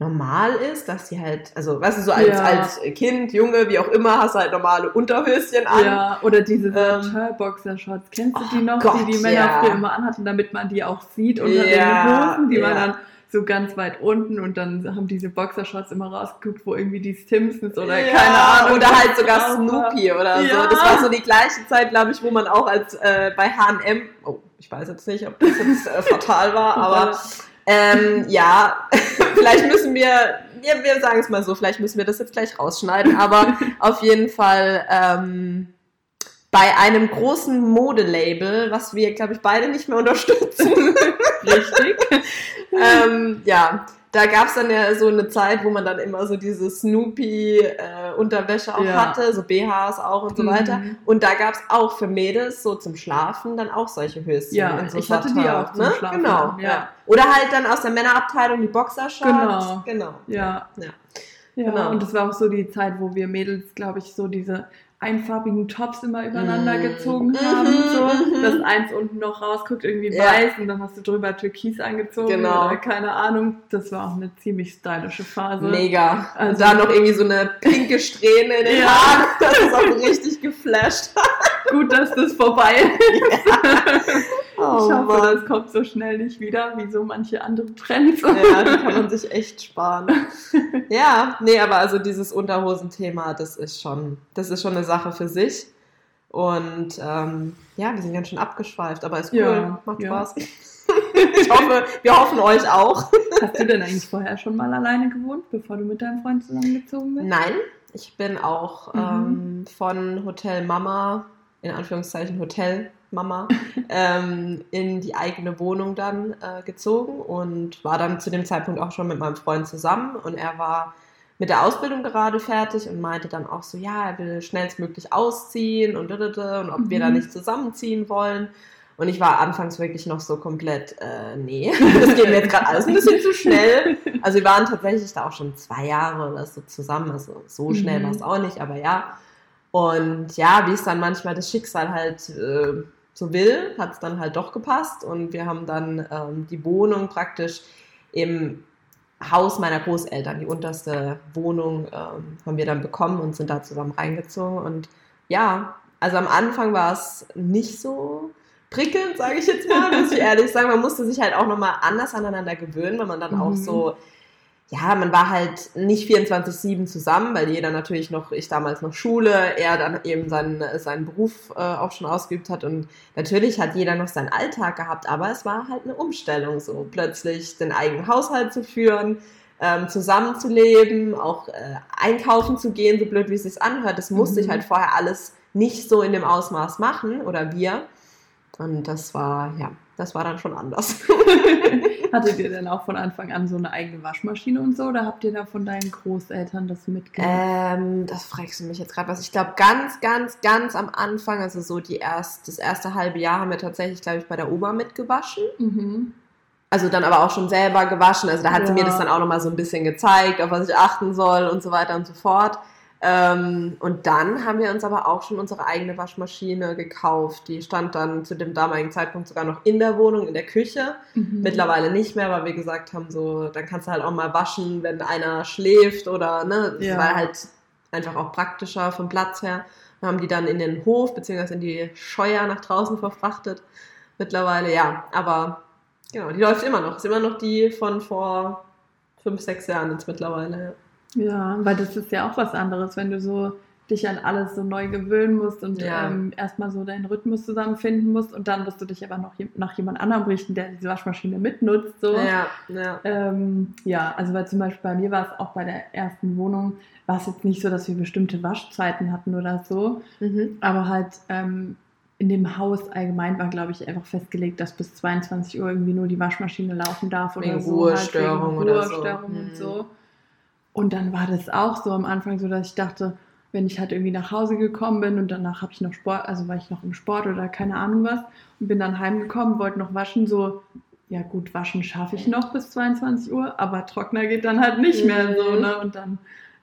S1: normal ist, dass sie halt, also weißt du, so als, ja. als Kind, Junge, wie auch immer, hast du halt normale Unterhöschen an.
S2: Ja, oder diese ähm, Boxershorts. Kennst du die oh noch, Gott, die die Männer ja. früher immer anhatten, damit man die auch sieht unter ja, den Hosen, die ja. man dann so ganz weit unten und dann haben diese Boxershorts immer rausgeguckt, wo irgendwie die Simpsons oder ja, keine Ahnung.
S1: Oder halt sogar Snoopy oder ja. so. Das war so die gleiche Zeit, glaube ich, wo man auch als äh, bei H&M, oh, ich weiß jetzt nicht, ob das jetzt äh, fatal war, aber ähm, ja, vielleicht müssen wir, wir, wir sagen es mal so, vielleicht müssen wir das jetzt gleich rausschneiden, aber auf jeden Fall ähm, bei einem großen Modelabel, was wir, glaube ich, beide nicht mehr unterstützen.
S2: Richtig.
S1: ähm, ja, da gab es dann ja so eine Zeit, wo man dann immer so diese Snoopy-Unterwäsche äh, auch ja. hatte, so BHs auch und so mhm. weiter. Und da gab es auch für Mädels so zum Schlafen dann auch solche Höschen.
S2: Ja,
S1: so
S2: ich hatte die auch zum
S1: ne?
S2: Schlafen.
S1: Genau, ja. ja. Oder halt dann aus der Männerabteilung die Boxershorts.
S2: Genau.
S1: Genau.
S2: Ja. ja. Ja, genau. und das war auch so die Zeit, wo wir Mädels, glaube ich, so diese einfarbigen Tops immer übereinander mm. gezogen mhm. haben, so, mhm. dass eins unten noch rausguckt, irgendwie ja. weiß und dann hast du drüber Türkis angezogen
S1: genau.
S2: oder keine Ahnung. Das war auch eine ziemlich stylische Phase.
S1: Mega. Also, und da noch irgendwie so eine pinke Strähne in den ja. Haaren, das ist auch richtig geflasht.
S2: Gut, dass das vorbei ist. Ja. Oh, ich hoffe, Mann. das kommt so schnell nicht wieder, wie so manche andere Trends.
S1: Ja, die kann man sich echt sparen. ja, nee, aber also dieses Unterhosenthema, das ist schon, das ist schon eine Sache für sich. Und ähm, ja, wir sind ganz schön abgeschweift, aber ist cool,
S2: Ja,
S1: macht
S2: ja.
S1: Spaß. ich hoffe, wir hoffen euch auch.
S2: Hast du denn eigentlich vorher schon mal alleine gewohnt, bevor du mit deinem Freund zusammengezogen bist?
S1: Nein, ich bin auch
S2: Mhm.
S1: ähm, von Hotel Mama, in Anführungszeichen Hotel Mama, ähm, in die eigene Wohnung dann äh, gezogen und war dann zu dem Zeitpunkt auch schon mit meinem Freund zusammen und er war mit der Ausbildung gerade fertig und meinte dann auch so, ja, er will schnellstmöglich ausziehen und, und ob wir da
S2: Mhm.
S1: nicht zusammenziehen wollen. Und ich war anfangs wirklich noch so komplett, äh, nee, das geht mir jetzt gerade alles ein bisschen zu schnell. Also wir waren tatsächlich da auch schon zwei Jahre oder so zusammen, also so schnell
S2: Mhm.
S1: war es auch nicht, aber ja. Und ja, wie es dann manchmal das Schicksal halt äh, so will, hat es dann halt doch gepasst und wir haben dann ähm, die Wohnung praktisch im Haus meiner Großeltern, die unterste Wohnung, ähm, haben wir dann bekommen und sind da zusammen reingezogen. Und ja, also am Anfang war es nicht so prickelnd, sage ich jetzt mal, muss ich ehrlich sagen. Man musste sich halt auch nochmal anders aneinander gewöhnen, weil man dann auch
S2: Mhm.
S1: so, ja, man war halt nicht 24-7 zusammen, weil jeder natürlich noch, ich damals noch Schule, er dann eben seinen, seinen Beruf äh, auch schon ausgeübt hat und natürlich hat jeder noch seinen Alltag gehabt, aber es war halt eine Umstellung, so plötzlich den eigenen Haushalt zu führen, ähm, zusammenzuleben, auch äh, einkaufen zu gehen, so blöd wie es sich anhört, das musste
S2: Mhm.
S1: ich halt vorher alles nicht so in dem Ausmaß machen oder wir. Und das war, ja, das war dann schon anders.
S2: Hattet ihr denn auch von Anfang an so eine eigene Waschmaschine und so oder habt ihr da von deinen Großeltern das mitgenommen?
S1: Ähm, das fragst du mich jetzt gerade was. Ich glaube, ganz, ganz, ganz am Anfang, also so die erst, das erste halbe Jahr haben wir tatsächlich, glaube ich, bei der Oma mitgewaschen.
S2: Mhm.
S1: Also dann aber auch schon selber gewaschen. Also da hat sie
S2: Ja.
S1: mir das dann auch nochmal so ein bisschen gezeigt, auf was ich achten soll und so weiter und so fort. Ähm, und dann haben wir uns aber auch schon unsere eigene Waschmaschine gekauft. Die stand dann zu dem damaligen Zeitpunkt sogar noch in der Wohnung, in der Küche.
S2: Mhm.
S1: Mittlerweile nicht mehr, weil wir gesagt haben, so, dann kannst du halt auch mal waschen, wenn einer schläft oder, ne, das
S2: Ja.
S1: war halt einfach auch praktischer vom Platz her. Wir haben die dann in den Hof beziehungsweise in die Scheuer nach draußen verfrachtet. Mittlerweile, ja, aber genau, die läuft immer noch. Ist immer noch die von vor fünf, sechs Jahren jetzt mittlerweile. Ja.
S2: Ja, weil das ist ja auch was anderes, wenn du so dich an alles so neu gewöhnen musst und
S1: Ja.
S2: ähm, erstmal so deinen Rhythmus zusammenfinden musst und dann wirst du dich aber noch je- nach jemand anderem richten, der diese Waschmaschine mitnutzt. So.
S1: Ja, ja.
S2: Ähm, ja, also weil zum Beispiel bei mir war es auch bei der ersten Wohnung, war es jetzt nicht so, dass wir bestimmte Waschzeiten hatten oder so,
S1: Mhm.
S2: aber halt ähm, in dem Haus allgemein war, glaube ich, einfach festgelegt, dass bis 22 Uhr irgendwie nur die Waschmaschine laufen darf oder
S1: Wegen
S2: so.
S1: Ruhestörung
S2: halt wegen
S1: oder so.
S2: Ruhestörung
S1: Mhm.
S2: und so. Und dann war das auch so am Anfang so, dass ich dachte, wenn ich halt irgendwie nach Hause gekommen bin und danach habe ich noch Sport, also war ich noch im Sport oder keine Ahnung was und bin dann heimgekommen, wollte noch waschen, so, ja gut, waschen schaffe ich noch bis 22 Uhr, aber Trockner geht dann halt nicht mehr so,
S1: Mhm.
S2: ne? Und dann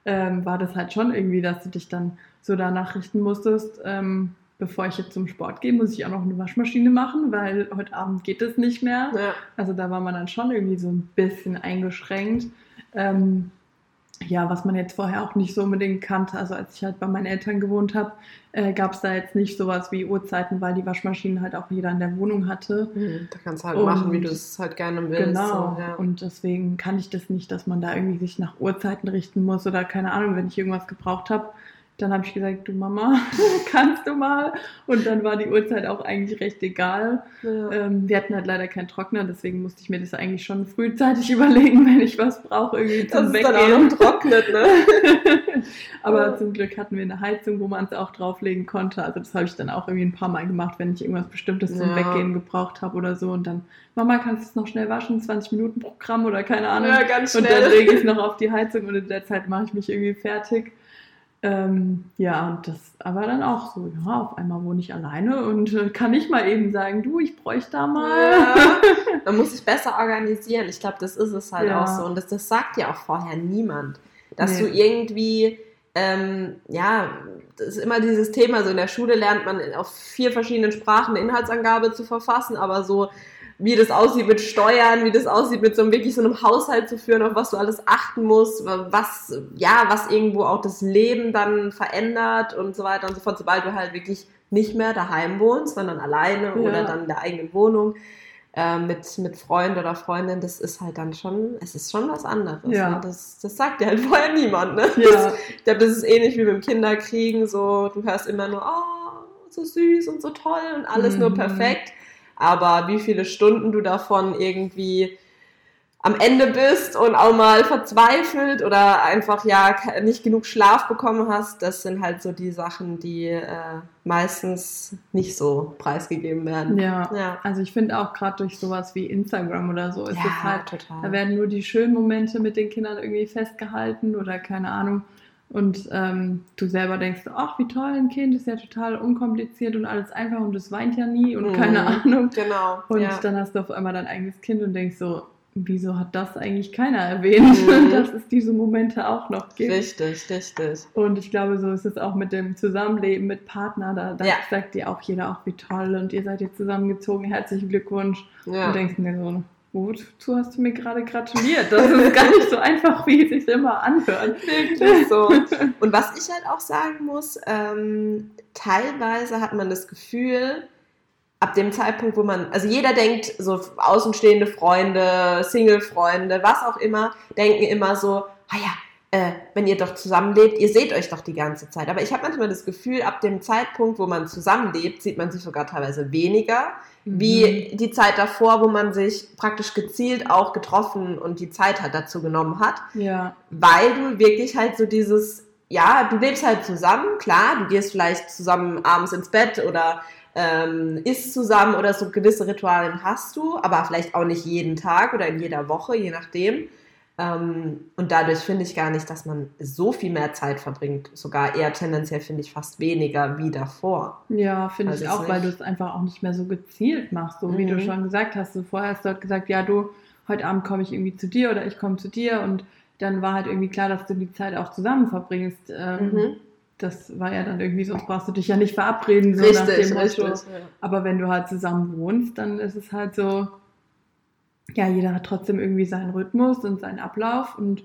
S2: ähm, war das halt schon irgendwie, dass du dich dann so danach richten musstest, ähm, bevor ich jetzt zum Sport gehe, muss ich auch noch eine Waschmaschine machen, weil heute Abend geht es nicht mehr.
S1: ja.
S2: Also da war man dann schon irgendwie so ein bisschen eingeschränkt. Ähm, ja, was man jetzt vorher auch nicht so unbedingt kannte. Also als ich halt bei meinen Eltern gewohnt habe, äh, gab es da jetzt nicht sowas wie Uhrzeiten, weil die Waschmaschinen halt auch jeder in der Wohnung hatte.
S1: Mhm. Da kannst du halt
S2: Und-
S1: machen, wie du es halt gerne willst.
S2: Genau.
S1: So, ja.
S2: Und deswegen kann ich das nicht, dass man da irgendwie sich nach Uhrzeiten richten muss oder keine Ahnung, wenn ich irgendwas gebraucht habe. Dann habe ich gesagt, du Mama, kannst du mal? Und dann war die Uhrzeit auch eigentlich recht egal.
S1: ja.
S2: Ähm, wir hatten halt leider keinen Trockner, deswegen musste ich mir das eigentlich schon frühzeitig überlegen, wenn ich was brauche, irgendwie
S1: das
S2: zum
S1: ist dann auch
S2: Weggehen.
S1: noch trocknet, ne?
S2: Aber
S1: Ja.
S2: zum Glück hatten wir eine Heizung, wo man es auch drauflegen konnte. Also das habe ich dann auch irgendwie ein paar Mal gemacht, wenn ich irgendwas Bestimmtes zum
S1: Ja.
S2: Weggehen gebraucht habe oder so. Und dann, Mama, kannst du es noch schnell waschen? 20 Minuten Programm oder keine Ahnung.
S1: Ja, ganz
S2: und
S1: schnell.
S2: dann lege ich es noch auf die Heizung und in der Zeit mache ich mich irgendwie fertig. Ähm, ja, und das aber dann auch so, ja, auf einmal wohne ich alleine und äh, kann nicht mal eben sagen, du, ich bräuchte da mal.
S1: Ja, man muss sich besser organisieren. Ich glaube, das ist es halt
S2: Ja.
S1: auch so. Und das, das sagt ja auch vorher niemand. Dass
S2: Nee.
S1: du irgendwie, ähm, ja, das ist immer dieses Thema, so in der Schule lernt man auf vier verschiedenen Sprachen eine Inhaltsangabe zu verfassen, aber so wie das aussieht mit Steuern, wie das aussieht mit so einem wirklich so einem Haushalt zu führen, auf was du alles achten musst, was, ja, was irgendwo auch das Leben dann verändert und so weiter und so fort, sobald du halt wirklich nicht mehr daheim wohnst, sondern alleine
S2: Ja.
S1: oder dann in der eigenen Wohnung äh, mit, mit Freund oder Freundin, das ist halt dann schon, es ist schon was anderes.
S2: Ja.
S1: Ne? Das, das sagt dir halt vorher niemand. Ne?
S2: Ja.
S1: Das, ich glaube, das ist ähnlich wie beim Kinderkriegen, so, du hörst immer nur, oh, so süß und so toll und alles mhm. nur perfekt. Aber wie viele Stunden du davon irgendwie am Ende bist und auch mal verzweifelt oder einfach ja nicht genug Schlaf bekommen hast, das sind halt so die Sachen, die äh, meistens nicht so preisgegeben werden.
S2: Ja, ja. also ich finde auch gerade durch sowas wie Instagram oder so ist
S1: ja,
S2: es halt,
S1: total.
S2: da werden nur die schönen Momente mit den Kindern irgendwie festgehalten oder keine Ahnung. Und ähm, du selber denkst, ach, wie toll, ein Kind ist ja total unkompliziert und alles einfach und es weint ja nie und mhm. keine Ahnung.
S1: Genau.
S2: Und ja. dann hast du auf einmal dein eigenes Kind und denkst so, wieso hat das eigentlich keiner erwähnt, mhm. dass es diese Momente auch noch gibt.
S1: Richtig, richtig.
S2: Und ich glaube, so ist es auch mit dem Zusammenleben mit Partner. Da, da ja. sagt dir auch jeder auch, wie toll und ihr seid jetzt zusammengezogen, herzlichen Glückwunsch. Ja. Und denkst mir so, gut, du hast mir gerade gratuliert. Das ist gar nicht so einfach, wie es sich immer anhört.
S1: So. Und was ich halt auch sagen muss, ähm, teilweise hat man das Gefühl, ab dem Zeitpunkt, wo man, also jeder denkt, so außenstehende Freunde, Single-Freunde, was auch immer, denken immer so, ah ja, äh, wenn ihr doch zusammenlebt, ihr seht euch doch die ganze Zeit. Aber ich habe manchmal das Gefühl, ab dem Zeitpunkt, wo man zusammenlebt, sieht man sich sogar teilweise weniger, mhm. wie die Zeit davor, wo man sich praktisch gezielt auch getroffen und die Zeit halt dazu genommen hat.
S2: Ja.
S1: Weil du wirklich halt so dieses, ja, du lebst halt zusammen, klar, du gehst vielleicht zusammen abends ins Bett oder ähm, isst zusammen oder so gewisse Ritualien hast du, aber vielleicht auch nicht jeden Tag oder in jeder Woche, je nachdem. Ähm, und dadurch finde ich gar nicht, dass man so viel mehr Zeit verbringt. Sogar eher tendenziell finde ich fast weniger wie davor.
S2: Ja, finde also ich auch, weil du es einfach auch nicht mehr so gezielt machst. So mhm. wie du mhm. schon gesagt hast. Du vorher hast dort gesagt, ja, du, heute Abend komme ich irgendwie zu dir oder ich komme zu dir und dann war halt irgendwie klar, dass du die Zeit auch zusammen verbringst. Ähm, mhm das war ja dann irgendwie, sonst brauchst du dich ja nicht verabreden, so
S1: richtig, nach dem.
S2: Richtig, ja. Aber wenn du halt zusammen wohnst, dann ist es halt so, ja, jeder hat trotzdem irgendwie seinen Rhythmus und seinen Ablauf und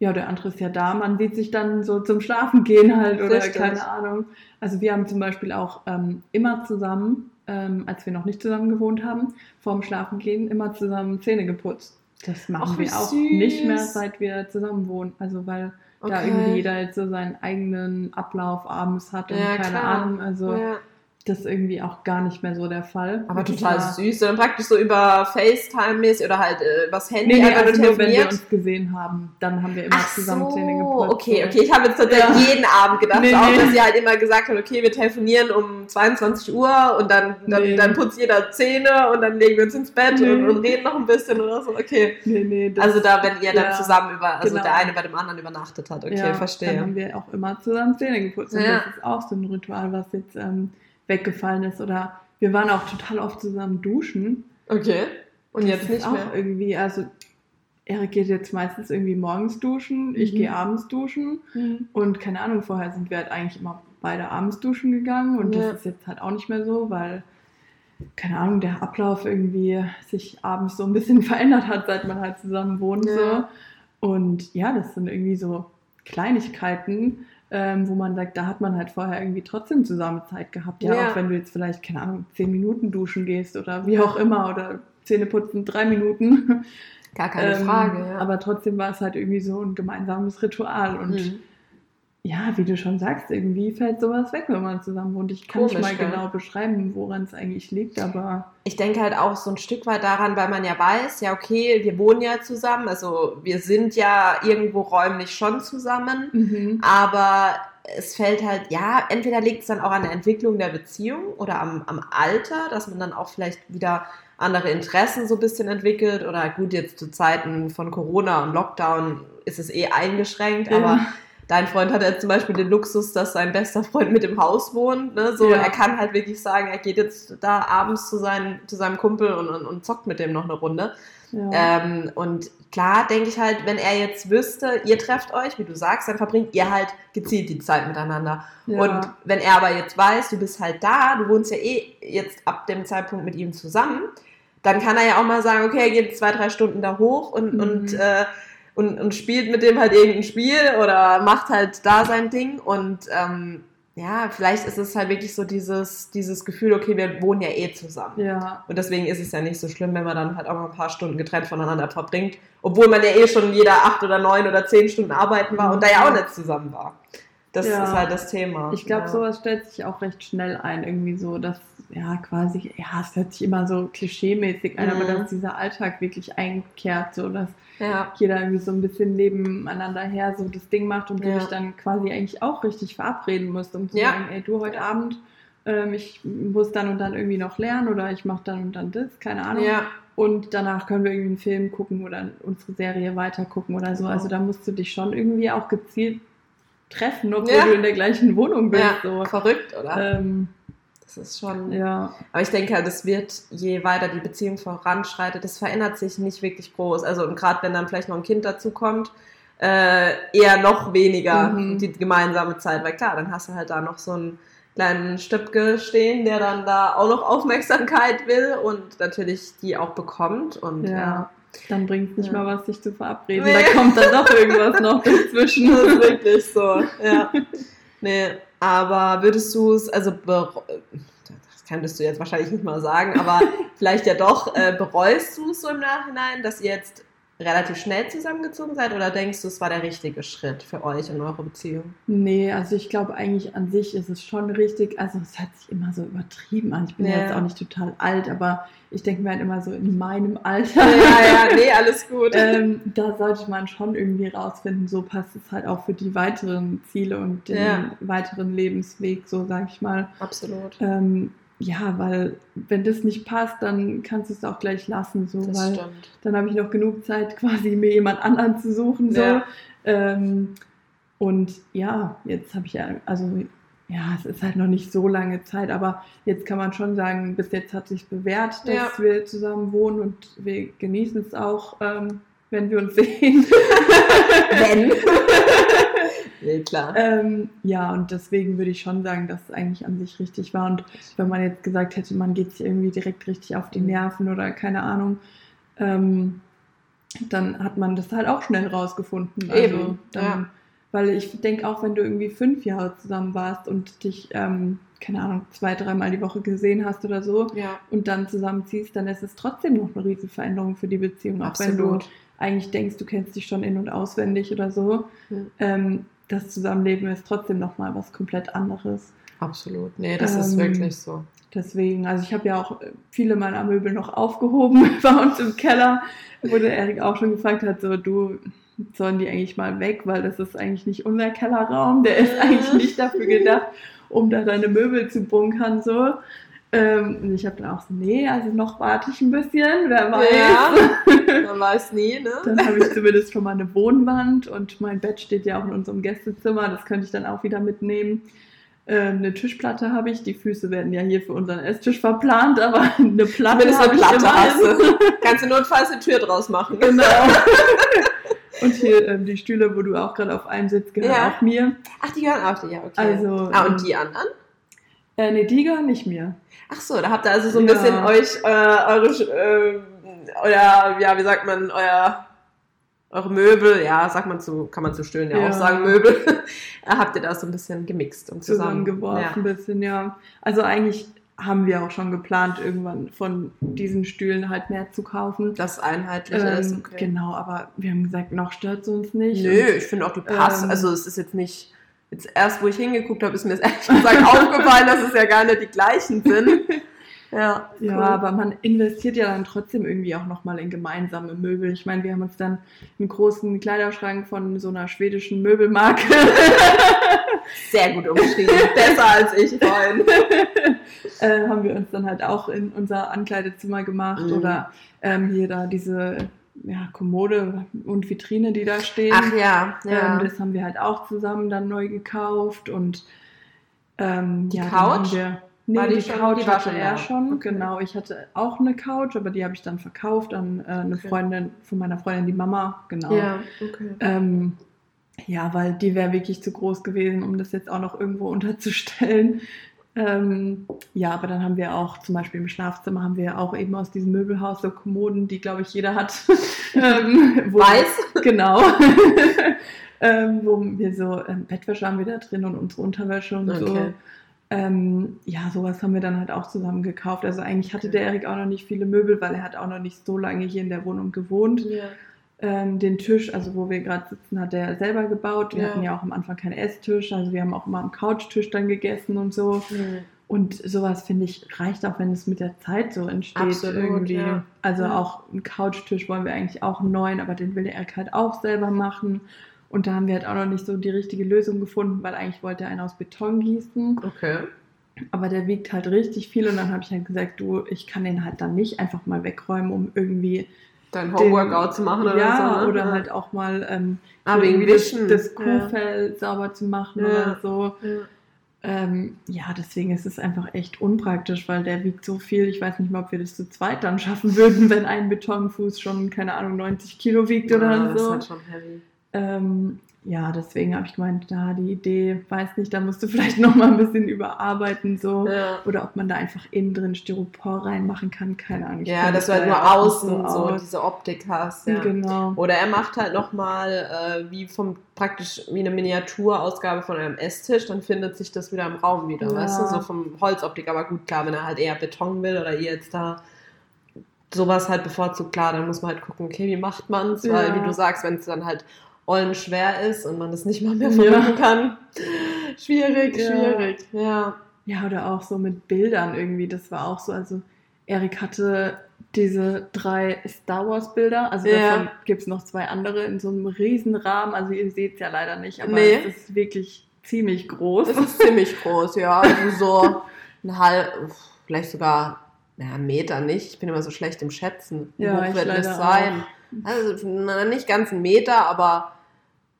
S2: ja, der andere ist ja da, man sieht sich dann so zum Schlafen gehen halt oder richtig. keine Ahnung. Also wir haben zum Beispiel auch ähm, immer zusammen, ähm, als wir noch nicht zusammen gewohnt haben, vorm Schlafen gehen, immer zusammen Zähne geputzt. Das machen Och, wir auch süß. nicht mehr, seit wir zusammen wohnen. Also weil okay. da irgendwie jeder jetzt so seinen eigenen Ablauf abends hat und ja, keine klar. Ahnung. Also ja das irgendwie auch gar nicht mehr so der Fall.
S1: Aber total ja. süß. Dann praktisch so über FaceTime-mäßig oder halt äh, was Handy
S2: nee, nee, also nur, wenn wir uns gesehen haben, dann haben wir immer Ach zusammen so, Zähne geputzt.
S1: Okay, okay. Ich habe jetzt tatsächlich ja. jeden Abend gedacht, nee, auch, dass sie halt immer gesagt haben, okay, wir telefonieren um 22 Uhr und dann, dann, dann putzt jeder Zähne und dann legen wir uns ins Bett und, und, reden noch ein bisschen oder so. Okay. Also da, wenn ihr dann zusammen über, also genau. der eine bei dem anderen übernachtet hat. Okay, verstehe.
S2: Dann haben wir auch immer zusammen Zähne geputzt. Und das ist auch so ein Ritual, was jetzt ähm, weggefallen ist. Oder wir waren auch total oft zusammen duschen.
S1: Okay. Und
S2: das
S1: jetzt nicht
S2: auch
S1: mehr?
S2: irgendwie, also Erik geht jetzt meistens irgendwie morgens duschen, ich mhm. gehe abends duschen. Mhm. Und keine Ahnung, vorher sind wir halt eigentlich immer beide abends duschen gegangen. Und ja. das ist jetzt halt auch nicht mehr so, weil, keine Ahnung, der Ablauf irgendwie sich abends so ein bisschen verändert hat, seit man halt zusammen wohnt. Ja. So. Und ja, das sind irgendwie so Kleinigkeiten, ähm, wo man sagt, da hat man halt vorher irgendwie trotzdem zusammen Zeit gehabt. Ja, ja, auch wenn du jetzt vielleicht, keine Ahnung, zehn Minuten duschen gehst oder wie auch immer oder Zähne putzen drei Minuten.
S1: Gar keine ähm, Frage. Ja.
S2: Aber trotzdem war es halt irgendwie so ein gemeinsames Ritual und mhm ja, wie du schon sagst, irgendwie fällt sowas weg, wenn man zusammen wohnt. Ich kann Komisch, nicht mal genau beschreiben, woran es eigentlich liegt, aber.
S1: Ich denke halt auch so ein Stück weit daran, weil man ja weiß, ja, okay, wir wohnen ja zusammen, also wir sind ja irgendwo räumlich schon zusammen, mhm. aber es fällt halt, ja, entweder liegt es dann auch an der Entwicklung der Beziehung oder am, am Alter, dass man dann auch vielleicht wieder andere Interessen so ein bisschen entwickelt oder gut, jetzt zu Zeiten von Corona und Lockdown ist es eh eingeschränkt, aber. Dein Freund hat ja zum Beispiel den Luxus, dass sein bester Freund mit im Haus wohnt. Ne? So, ja. er kann halt wirklich sagen, er geht jetzt da abends zu, seinen, zu seinem Kumpel und, und, und zockt mit dem noch eine Runde. Ja. Ähm, und klar denke ich halt, wenn er jetzt wüsste, ihr trefft euch, wie du sagst, dann verbringt ihr halt gezielt die Zeit miteinander. Ja. Und wenn er aber jetzt weiß, du bist halt da, du wohnst ja eh jetzt ab dem Zeitpunkt mit ihm zusammen, dann kann er ja auch mal sagen, okay, er geht zwei, drei Stunden da hoch und, mhm. und äh, und, und spielt mit dem halt irgendein Spiel oder macht halt da sein Ding und ähm, ja, vielleicht ist es halt wirklich so dieses, dieses Gefühl, okay, wir wohnen ja eh zusammen.
S2: Ja.
S1: Und deswegen ist es ja nicht so schlimm, wenn man dann halt auch mal ein paar Stunden getrennt voneinander verbringt, obwohl man ja eh schon jeder acht oder neun oder zehn Stunden arbeiten war und da ja auch nicht zusammen war. Das ja. ist halt das Thema.
S2: Ich glaube, ja. sowas stellt sich auch recht schnell ein, irgendwie so, dass ja quasi, ja, es hört sich immer so klischeemäßig an, mhm. aber dass dieser Alltag wirklich einkehrt, so dass ja. jeder irgendwie so ein bisschen nebeneinander her so das Ding macht und du dich dann quasi eigentlich auch richtig verabreden musst, um zu sagen, ey, du heute Abend, ähm, ich muss dann und dann irgendwie noch lernen oder ich mache dann und dann das, keine Ahnung. Ja. Und danach können wir irgendwie einen Film gucken oder unsere Serie weiter gucken oder so. Also da musst du dich schon irgendwie auch gezielt treffen, obwohl ja. du in der gleichen Wohnung bist. Ja,
S1: so. verrückt, oder? Ähm, das ist schon. Ja. Aber ich denke, das wird, je weiter die Beziehung voranschreitet, das verändert sich nicht wirklich groß. Also, und gerade wenn dann vielleicht noch ein Kind dazukommt, äh, eher noch weniger mhm. die gemeinsame Zeit. Weil klar, dann hast du halt da noch so einen kleinen Stöpke stehen, der dann da auch noch Aufmerksamkeit will und natürlich die auch bekommt. Und ja. ja
S2: dann bringt es nicht ja. mal was, sich zu verabreden. Nee. Da kommt dann doch irgendwas noch dazwischen.
S1: Das ist wirklich so, ja. Nee, aber würdest du es, also das könntest du jetzt wahrscheinlich nicht mal sagen, aber vielleicht ja doch, äh, bereust du es so im Nachhinein, dass ihr jetzt relativ schnell zusammengezogen seid oder denkst du, es war der richtige Schritt für euch in eurer Beziehung?
S2: Nee, also ich glaube eigentlich an sich ist es schon richtig. Also es hat sich immer so übertrieben an. Ich bin ja. jetzt auch nicht total alt, aber ich denke mir halt immer so in meinem Alter.
S1: Ja, ja, nee, alles gut.
S2: ähm, da sollte man schon irgendwie rausfinden, so passt es halt auch für die weiteren Ziele und den ja. weiteren Lebensweg, so sag ich mal.
S1: Absolut.
S2: Ähm, ja, weil wenn das nicht passt, dann kannst du es auch gleich lassen. So, das weil stimmt. dann habe ich noch genug Zeit, quasi mir jemand anderen zu suchen. So. Ja. Ähm, und ja, jetzt habe ich ja, also ja, es ist halt noch nicht so lange Zeit, aber jetzt kann man schon sagen, bis jetzt hat sich bewährt, dass ja. wir zusammen wohnen und wir genießen es auch, ähm, wenn wir uns sehen. wenn. Nee, klar. Ähm, ja, und deswegen würde ich schon sagen, dass es eigentlich an sich richtig war. Und wenn man jetzt gesagt hätte, man geht sich irgendwie direkt richtig auf die Nerven oder keine Ahnung, ähm, dann hat man das halt auch schnell rausgefunden. Also Eben, dann, ja. Weil ich denke auch, wenn du irgendwie fünf Jahre zusammen warst und dich, ähm, keine Ahnung, zwei, dreimal die Woche gesehen hast oder so ja. und dann zusammenziehst, dann ist es trotzdem noch eine riesige Veränderung für die Beziehung. Absolut. Auch wenn du eigentlich denkst, du kennst dich schon in- und auswendig oder so. Ja. Ähm, das Zusammenleben ist trotzdem nochmal was komplett anderes.
S1: Absolut. Nee, das ähm, ist wirklich so.
S2: Deswegen, also ich habe ja auch viele meiner Möbel noch aufgehoben bei uns im Keller, wo der Erik auch schon gefragt hat, so du, sollen die eigentlich mal weg, weil das ist eigentlich nicht unser Kellerraum, der ist eigentlich nicht dafür gedacht, um da deine Möbel zu bunkern, so. Ähm, ich habe dann auch so, nee, also noch warte ich ein bisschen, wer weiß. Ja,
S1: man weiß nie, ne?
S2: Dann habe ich zumindest schon mal eine Wohnwand und mein Bett steht ja auch in unserem Gästezimmer, das könnte ich dann auch wieder mitnehmen. Ähm, eine Tischplatte habe ich, die Füße werden ja hier für unseren Esstisch verplant, aber eine Platte habe ich Platte immer.
S1: Kannst du notfalls eine Tür draus machen. Genau.
S2: Und hier ähm, die Stühle, wo du auch gerade auf einem sitzt, gehören ja. auch mir.
S1: Ach, die gehören auch dir, ja, okay. Also, ah, und ähm, die anderen?
S2: Äh, nee, die gehören nicht mir.
S1: Ach so, da habt ihr also so ein ja. bisschen euch, äh, eure, äh, euer, ja, wie sagt man, euer, eure Möbel, ja, sagt man zu, kann man zu Stühlen ja, ja. auch sagen, Möbel, habt ihr da so ein bisschen gemixt und zusammen.
S2: Zusammengeworfen ja. ein bisschen, ja. Also eigentlich haben wir auch schon geplant, irgendwann von diesen Stühlen halt mehr zu kaufen.
S1: Das einheitlich ähm, ist, okay.
S2: Genau, aber wir haben gesagt, noch stört es uns nicht.
S1: Nö, und, ich finde auch, die passen. Ähm, also es ist jetzt nicht Jetzt erst, wo ich hingeguckt habe, ist mir ehrlich gesagt aufgefallen, dass es ja gar nicht die gleichen sind.
S2: Ja, cool. ja, aber man investiert ja dann trotzdem irgendwie auch nochmal in gemeinsame Möbel. Ich meine, wir haben uns dann einen großen Kleiderschrank von so einer schwedischen Möbelmarke.
S1: Sehr gut umschrieben. Besser als ich vorhin.
S2: äh, haben wir uns dann halt auch in unser Ankleidezimmer gemacht mhm. oder ähm, hier da diese ja, Kommode und Vitrine, die da stehen.
S1: Ach ja, ja.
S2: Ähm, das haben wir halt auch zusammen dann neu gekauft und ähm,
S1: die ja, Couch?
S2: Wir, nee, die, die, Couch die hatte er schon. Okay. Genau, ich hatte auch eine Couch, aber die habe ich dann verkauft an äh, eine okay. Freundin von meiner Freundin, die Mama. Genau. Ja, okay. Ähm, ja, weil die wäre wirklich zu groß gewesen, um das jetzt auch noch irgendwo unterzustellen. Ähm, ja, aber dann haben wir auch zum Beispiel im Schlafzimmer haben wir auch eben aus diesem Möbelhaus so Kommoden, die glaube ich jeder hat.
S1: ähm, Weiß?
S2: Genau. ähm, wo wir so ähm, Bettwäsche haben wir da drin und unsere Unterwäsche und okay. so. Ähm, ja, sowas haben wir dann halt auch zusammen gekauft. Also eigentlich hatte der Erik auch noch nicht viele Möbel, weil er hat auch noch nicht so lange hier in der Wohnung gewohnt. Ja. Ähm, den Tisch, also wo wir gerade sitzen, hat er selber gebaut. Wir
S1: Ja.
S2: hatten ja auch am Anfang keinen Esstisch, also wir haben auch immer am Couchtisch dann gegessen und so.
S1: Mhm.
S2: Und sowas finde ich reicht auch, wenn es mit der Zeit so entsteht
S1: Absolut,
S2: irgendwie.
S1: ja.
S2: Also
S1: Ja.
S2: auch einen Couchtisch wollen wir eigentlich auch einen neuen, aber den will er halt auch selber machen. Und da haben wir halt auch noch nicht so die richtige Lösung gefunden, weil eigentlich wollte er einen aus Beton gießen,
S1: Okay.
S2: aber der wiegt halt richtig viel und dann habe ich halt gesagt, du, ich kann den halt dann nicht einfach mal wegräumen, um irgendwie
S1: Dein Homeworkout zu machen oder
S2: ja
S1: so. Ne?
S2: oder
S1: ja.
S2: halt auch mal ähm,
S1: Ah,
S2: so
S1: wegen
S2: das, das
S1: Ja.
S2: Kuhfell sauber zu machen
S1: Ja.
S2: oder so.
S1: Ja.
S2: Ähm, ja, deswegen ist es einfach echt unpraktisch, weil der wiegt so viel. Ich weiß nicht mal, ob wir das zu zweit dann schaffen würden, wenn ein Betonfuß schon, keine Ahnung, 90 Kilo wiegt oder
S1: Ah, Das ist
S2: so.
S1: halt schon heavy.
S2: Ähm, ja, deswegen habe ich gemeint, da die Idee, weiß nicht, da musst du vielleicht noch mal ein bisschen überarbeiten so.
S1: Ja.
S2: Oder ob man da einfach innen drin Styropor reinmachen kann, keine Ahnung.
S1: Ja, dass du halt nur außen so,
S2: aus.
S1: diese Optik hast. Ja.
S2: Genau.
S1: Oder er macht halt nochmal äh, wie vom praktisch wie eine Miniaturausgabe von einem Esstisch, dann findet sich das wieder im Raum wieder,
S2: Ja.
S1: weißt du, so vom Holzoptik. Aber gut, klar, wenn er halt eher Beton will oder ihr jetzt da sowas halt bevorzugt, klar, dann muss man halt gucken, okay, wie macht man's? Weil,
S2: Ja.
S1: wie du sagst, wenn es dann halt ollen schwer ist und man das nicht mal mehr
S2: Ja.
S1: verwenden kann, schwierig,
S2: Ja.
S1: schwierig, ja.
S2: Ja, oder auch so mit Bildern irgendwie. Das war auch so. Also, Erik hatte diese drei Star Wars Bilder. Also,
S1: Ja.
S2: davon gibt es noch zwei andere in so einem riesen Rahmen. Also, ihr seht es ja leider nicht, aber
S1: Nee.
S2: es ist wirklich ziemlich groß.
S1: Das ist ziemlich groß, ja. Also so ein halb, vielleicht sogar, naja, Meter nicht. Ich bin immer so schlecht im Schätzen. Wie
S2: Ja,
S1: hoch
S2: ich
S1: wird
S2: leider
S1: sein? Also na, nicht ganz ein Meter, aber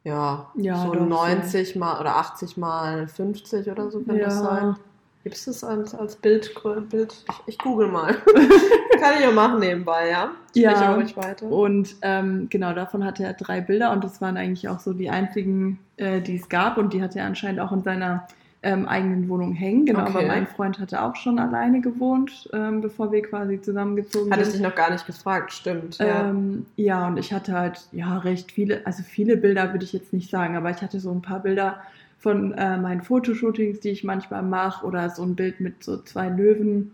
S1: ja,
S2: Ja,
S1: so
S2: doch, so.
S1: 90 mal oder 80 mal 50 oder so könnte das
S2: Ja.
S1: sein. Gibt es das als, als Bild? Bild? Ich, ich google mal. Kann ich ja machen nebenbei, ja?
S2: Ja.
S1: ruhig weiter.
S2: Und ähm, genau, davon hatte er drei Bilder und das waren eigentlich auch so die einzigen, äh, die es gab und die hatte er anscheinend auch in seiner ähm, eigenen Wohnung hängen. Genau,
S1: Okay.
S2: aber mein Freund hatte auch schon alleine gewohnt, ähm, bevor wir quasi zusammengezogen
S1: Hatte ich
S2: sind.
S1: dich noch gar nicht gefragt, stimmt. Ja.
S2: Ähm, ja, und ich hatte halt, ja, recht viele, also viele Bilder würde ich jetzt nicht sagen, aber ich hatte so ein paar Bilder von äh, meinen Fotoshootings, die ich manchmal mache, oder so ein Bild mit so zwei Löwen.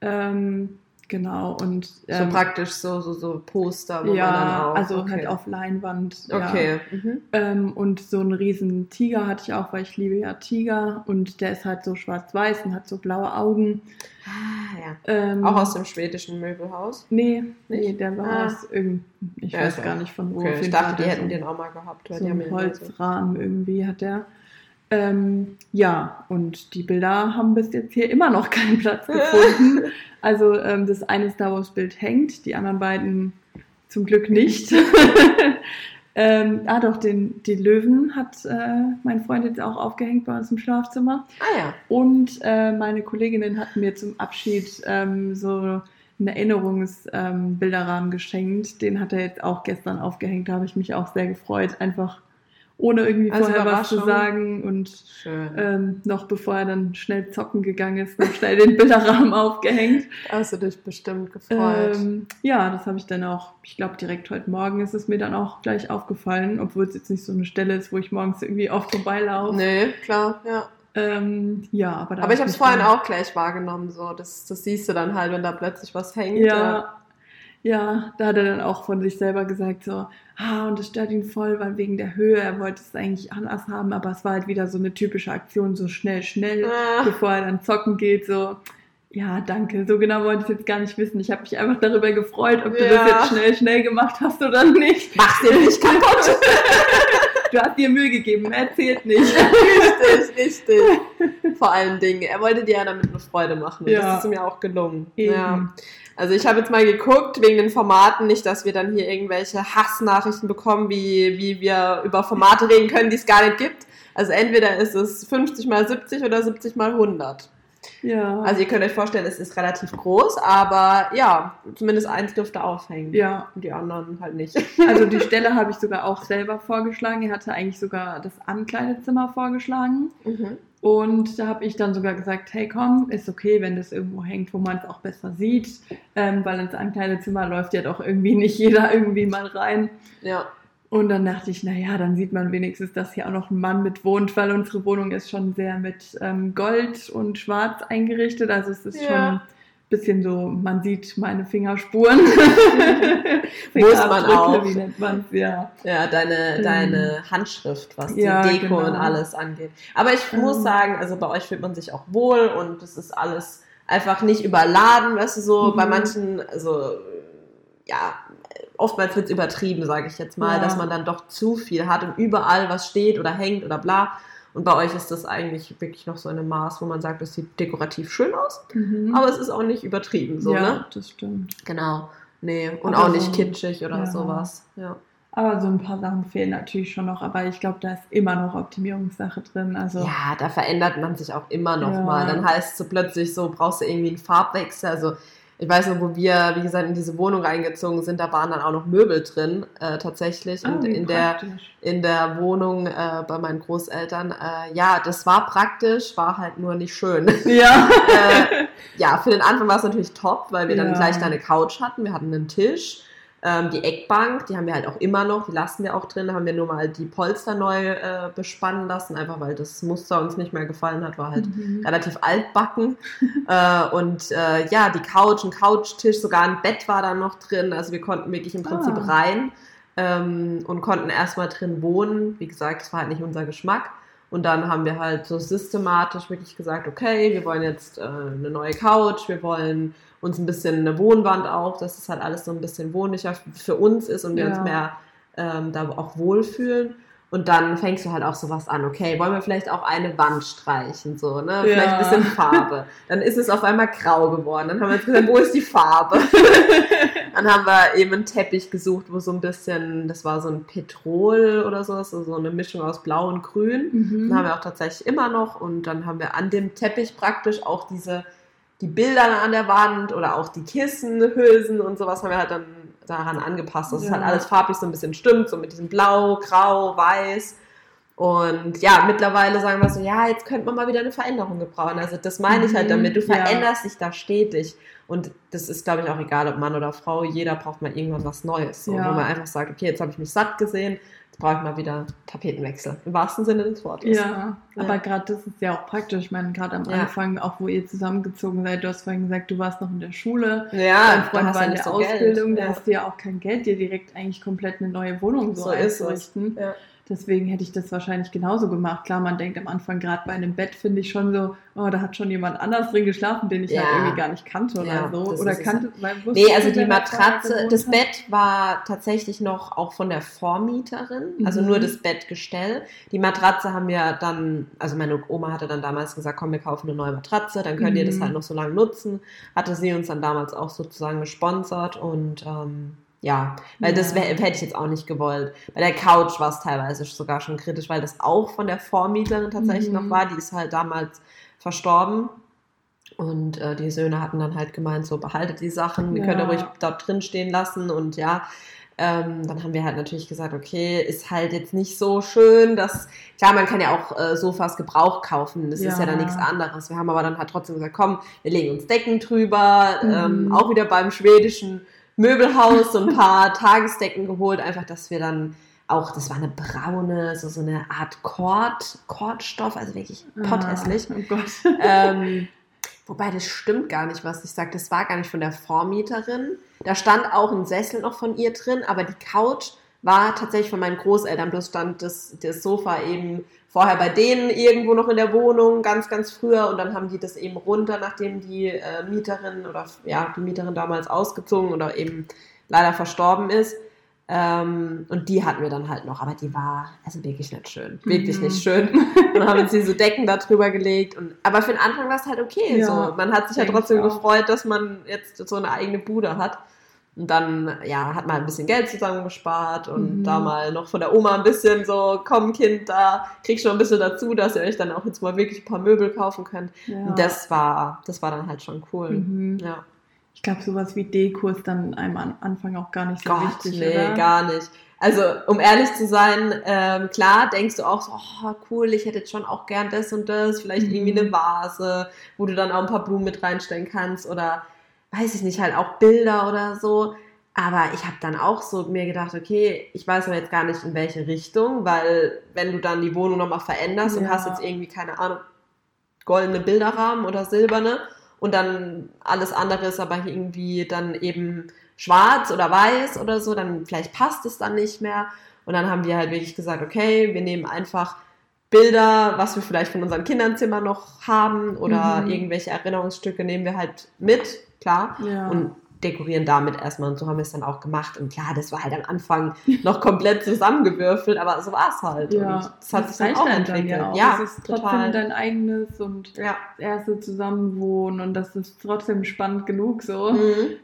S2: Ähm, genau, und
S1: so
S2: ähm,
S1: praktisch so, so, so Poster, wo man dann
S2: ja,
S1: auch.
S2: also
S1: okay.
S2: halt auf Leinwand. Ja.
S1: Okay. Mhm.
S2: Ähm, und so einen riesen Tiger hatte ich auch, weil ich liebe ja Tiger und der ist halt so schwarz-weiß und hat so blaue Augen.
S1: Ah, ja.
S2: Ähm,
S1: Auch aus dem schwedischen Möbelhaus.
S2: Nee, nee, der war
S1: Ah.
S2: aus irgendeinem, ich
S1: Ja,
S2: weiß gar nicht von wo.
S1: Okay, ich dachte, die hätten
S2: so,
S1: den auch mal gehabt.
S2: So einen
S1: ihn immer so-
S2: Holzrahmen irgendwie hat er. Ähm, ja, und die Bilder haben bis jetzt hier immer noch keinen Platz gefunden. Also ähm, das eine Star Wars Bild hängt, die anderen beiden zum Glück nicht. ähm, ah doch, den, den Löwen hat äh, mein Freund jetzt auch aufgehängt bei uns im Schlafzimmer.
S1: Ah ja.
S2: Und äh, meine Kolleginnen hatten mir zum Abschied ähm, so einen Erinnerungsbilderrahmen ähm, geschenkt. Den hat er jetzt auch gestern aufgehängt. Da habe ich mich auch sehr gefreut. Einfach ohne irgendwie
S1: Als
S2: vorher was zu sagen. Und ähm, noch bevor er dann schnell zocken gegangen ist, noch schnell den Bilderrahmen aufgehängt.
S1: Hast du dich bestimmt gefreut.
S2: Ähm, ja, das habe ich dann auch, ich glaube direkt heute Morgen ist es mir dann auch gleich aufgefallen, obwohl es jetzt nicht so eine Stelle ist, wo ich morgens irgendwie oft vorbeilaufe.
S1: nee, klar, ja.
S2: Ähm, ja, aber
S1: Aber ich habe es vorhin auch gleich wahrgenommen. So. Das, das siehst du dann halt, wenn da plötzlich was hängt.
S2: Ja, ja, da hat er dann auch von sich selber gesagt, so, ah, und das stört ihn voll, weil wegen der Höhe, er wollte es eigentlich anders haben, aber es war halt wieder so eine typische Aktion, so schnell, schnell,
S1: Ah.
S2: bevor er dann zocken geht, so, ja, danke, so genau wollte ich es jetzt gar nicht wissen. Ich habe mich einfach darüber gefreut, ob du
S1: Ja.
S2: das jetzt schnell, schnell gemacht hast oder nicht.
S1: Mach's dir nicht kaputt.
S2: Du hast dir Mühe gegeben, erzählt nicht.
S1: richtig, richtig. Vor allen Dingen. Er wollte dir ja damit eine Freude machen. Und
S2: Ja.
S1: das ist mir auch gelungen.
S2: Eben.
S1: Ja. Also ich habe jetzt mal geguckt, wegen den Formaten, nicht, dass wir dann hier irgendwelche Hassnachrichten bekommen, wie, wie wir über Formate reden können, die es gar nicht gibt. Also entweder ist es 50 mal 70 oder 70 mal 100.
S2: Ja.
S1: Also ihr könnt euch vorstellen, es ist relativ groß, aber ja, zumindest eins dürfte aufhängen.
S2: ja,
S1: Und die anderen halt nicht.
S2: also die Stelle habe ich sogar auch selber vorgeschlagen. Er hatte eigentlich sogar das Ankleidezimmer vorgeschlagen.
S1: Mhm.
S2: Und da habe ich dann sogar gesagt, hey komm, ist okay, wenn das irgendwo hängt, wo man es auch besser sieht, ähm, weil ins Ankleidezimmer läuft ja doch irgendwie nicht jeder irgendwie mal rein.
S1: Ja.
S2: Und dann dachte ich, naja, dann sieht man wenigstens, dass hier auch noch ein Mann mit wohnt, weil unsere Wohnung ist schon sehr mit ähm, Gold und Schwarz eingerichtet. Also es ist
S1: Ja.
S2: schon ein bisschen so, man sieht meine Fingerspuren.
S1: Muss man auch.
S2: Wie nennt man's? Ja.
S1: Ja, deine,
S2: Ähm.
S1: deine Handschrift, was
S2: Ja,
S1: die Deko
S2: genau.
S1: und alles angeht. Aber ich muss
S2: Ähm.
S1: sagen, also bei euch fühlt man sich auch wohl und es ist alles einfach nicht überladen, weißt du, so
S2: Mhm.
S1: bei manchen, also ja, oftmals wird es übertrieben, sage ich jetzt mal,
S2: Ja.
S1: dass man dann doch zu viel hat und überall was steht oder hängt oder bla. Und bei euch ist das eigentlich wirklich noch so in einem Maß, wo man sagt, das sieht dekorativ schön aus,
S2: Mhm.
S1: aber es ist auch nicht übertrieben, so,
S2: ja,
S1: ne?
S2: das stimmt.
S1: Genau. Nee, und
S2: Aber
S1: auch nicht
S2: so-
S1: kitschig oder
S2: ja.
S1: sowas. Ja.
S2: Aber so ein paar Sachen fehlen natürlich schon noch. Aber ich glaube, da ist immer noch Optimierungssache drin. Also
S1: Ja, da verändert man sich auch immer noch
S2: Ja.
S1: mal. Dann heißt es so plötzlich so, brauchst du irgendwie einen Farbwechsel. Also ich weiß noch, wo wir, wie gesagt, in diese Wohnung reingezogen sind, da waren dann auch noch Möbel drin, äh, tatsächlich.
S2: Ah,
S1: Und
S2: wie
S1: in der, in der Wohnung äh, bei meinen Großeltern, äh, ja, das war praktisch, war halt nur nicht schön.
S2: Ja.
S1: äh, ja, für den Anfang war es natürlich top, weil wir dann
S2: Ja.
S1: gleich da eine Couch hatten. Wir hatten einen Tisch, ähm, die Eckbank, die haben wir halt auch immer noch, die lassen wir auch drin. Da haben wir nur mal die Polster neu äh, bespannen lassen, einfach weil das Muster uns nicht mehr gefallen hat, war halt
S2: Mhm.
S1: relativ altbacken. äh, und äh, ja, die Couch, ein Couchtisch, sogar ein Bett war da noch drin. Also wir konnten wirklich im Prinzip
S2: Ah.
S1: rein ähm, und konnten erstmal drin wohnen. Wie gesagt, es war halt nicht unser Geschmack. Und dann haben wir halt so systematisch wirklich gesagt, okay, wir wollen jetzt äh, eine neue Couch, wir wollen uns ein bisschen eine Wohnwand auch, dass es halt alles so ein bisschen wohnlicher für uns ist und wir
S2: Ja.
S1: uns mehr ähm, da auch wohlfühlen. Und dann fängst du halt auch sowas an, okay, wollen wir vielleicht auch eine Wand streichen, so, ne? Vielleicht ein
S2: Ja.
S1: bisschen Farbe. Dann ist es auf einmal grau geworden. Dann haben wir jetzt gesagt, wo ist die Farbe? Dann haben wir eben einen Teppich gesucht, wo so ein bisschen, das war so ein Petrol oder so, also so eine Mischung aus Blau und Grün.
S2: Mhm.
S1: Den haben wir auch tatsächlich immer noch. Und dann haben wir an dem Teppich praktisch auch diese, die Bilder an der Wand oder auch die Kissen, Hülsen und sowas haben wir halt dann daran angepasst, dass es
S2: Ja.
S1: halt alles farblich so ein bisschen stimmt, so mit diesem Blau, Grau, Weiß. Und ja, mittlerweile sagen wir so, ja, jetzt könnte man mal wieder eine Veränderung gebrauchen. Also das meine ich halt
S2: Mhm,
S1: damit. Du
S2: ja.
S1: veränderst dich da stetig. Und das ist, glaube ich, auch egal, ob Mann oder Frau. Jeder braucht mal irgendwann was Neues. So,
S2: Ja.
S1: Wo man einfach sagt, okay, jetzt habe ich mich satt gesehen, brauche ich mal wieder Tapetenwechsel. Im wahrsten Sinne des Wortes.
S2: Ja, aber gerade das ist ja auch praktisch. Ich meine, gerade am
S1: Ja.
S2: Anfang, auch wo ihr zusammengezogen seid, du hast vorhin gesagt, du warst noch in der Schule.
S1: Ja,
S2: Dein
S1: da
S2: Freund war in der
S1: so Geld.
S2: Ausbildung, da
S1: Ja.
S2: hast du ja auch kein Geld, dir direkt eigentlich komplett eine neue Wohnung so,
S1: So ist es.
S2: einzurichten.
S1: Ja.
S2: Deswegen hätte ich das wahrscheinlich genauso gemacht. Klar, man denkt am Anfang gerade bei einem Bett, finde ich schon so, oh, da hat schon jemand anders drin geschlafen, den ich
S1: Ja.
S2: halt irgendwie gar nicht kannte oder
S1: Ja,
S2: so. Oder kannte, weil wusstest
S1: Nee, also die Matratze, das? Bett war tatsächlich noch auch von der Vormieterin, also
S2: Mhm.
S1: nur das Bettgestell. Die Matratze haben wir dann, also meine Oma hatte dann damals gesagt, komm, wir kaufen eine neue Matratze, dann könnt ihr das
S2: Mhm.
S1: halt noch so lange nutzen. Hatte sie uns dann damals auch sozusagen gesponsert und ähm, ja, weil das
S2: Ja.
S1: wär, hätte ich jetzt auch nicht gewollt. Bei der Couch war es teilweise sogar schon kritisch, weil das auch von der Vormieterin tatsächlich
S2: Mhm.
S1: noch war. Die ist halt damals verstorben. Und äh, die Söhne hatten dann halt gemeint, so behaltet die Sachen, die könnt ihr
S2: Ja.
S1: ruhig dort drin stehen lassen. Und ja, ähm, dann haben wir halt natürlich gesagt, okay, ist halt jetzt nicht so schön, dass, klar, man kann ja auch äh, Sofas Gebrauch kaufen, das ist ja
S2: Ja.
S1: dann nichts anderes. Wir haben aber dann halt trotzdem gesagt, komm, wir legen uns Decken drüber, ähm,
S2: Mhm.
S1: auch wieder beim schwedischen Möbelhaus so ein paar Tagesdecken geholt, einfach, dass wir dann auch, das war eine braune, so, so eine Art Kord, Kordstoff, also wirklich potthässlich.
S2: Ah, oh Gott.
S1: Ähm, wobei das stimmt gar nicht, was ich sage. Das war gar nicht von der Vormieterin. Da stand auch ein Sessel noch von ihr drin, aber die Couch war tatsächlich von meinen Großeltern. Bloß stand das, das Sofa eben vorher bei denen irgendwo noch in der Wohnung, ganz, ganz früher. Und dann haben die das eben runter, nachdem die äh, Mieterin oder ja, die Mieterin damals ausgezogen oder eben leider verstorben ist. Ähm, und die hatten wir dann halt noch, aber die war also wirklich nicht schön. Wirklich
S2: Mhm.
S1: nicht schön. Und dann haben uns diese Decken da drüber gelegt. Und, aber für den Anfang war es halt okay.
S2: Ja,
S1: so. Man hat sich ja trotzdem gefreut, dass man jetzt so eine eigene Bude hat. Und dann, ja, hat man ein bisschen Geld zusammengespart und
S2: Mhm.
S1: da mal noch von der Oma ein bisschen so, komm Kind, da kriegst du noch ein bisschen dazu, dass ihr euch dann auch jetzt mal wirklich ein paar Möbel kaufen könnt.
S2: Ja.
S1: Und das war, das war dann halt schon cool.
S2: Mhm.
S1: Ja.
S2: Ich glaube, sowas wie Deko ist dann einem am Anfang auch gar nicht so
S1: Gott,
S2: wichtig,
S1: nee,
S2: oder?
S1: gar nicht. Also, um ehrlich zu sein, ähm, klar denkst du auch so, oh, cool, ich hätte jetzt schon auch gern das und das, vielleicht
S2: Mhm.
S1: irgendwie eine Vase, wo du dann auch ein paar Blumen mit reinstellen kannst oder weiß ich nicht, halt auch Bilder oder so. Aber ich habe dann auch so mir gedacht, okay, ich weiß aber jetzt gar nicht in welche Richtung, weil wenn du dann die Wohnung nochmal veränderst und
S2: Ja.
S1: hast jetzt irgendwie, keine Ahnung, goldene Bilderrahmen oder silberne und dann alles andere ist aber irgendwie dann eben schwarz oder weiß oder so, dann vielleicht passt es dann nicht mehr. Und dann haben wir halt wirklich gesagt, okay, wir nehmen einfach Bilder, was wir vielleicht von unseren Kindernzimmer noch haben oder mhm. irgendwelche Erinnerungsstücke nehmen wir halt mit, klar. Ja. Und dekorieren damit erstmal und so haben wir es dann auch gemacht. Und ja, das war halt am Anfang noch komplett zusammengewürfelt, aber so war es halt.
S2: Ja,
S1: und
S2: das hat sich dann auch entwickelt. Dann ja, auch. ja, das ist trotzdem total. dein eigenes und ja. das erste Zusammenwohnen und das ist trotzdem spannend genug so. Mhm.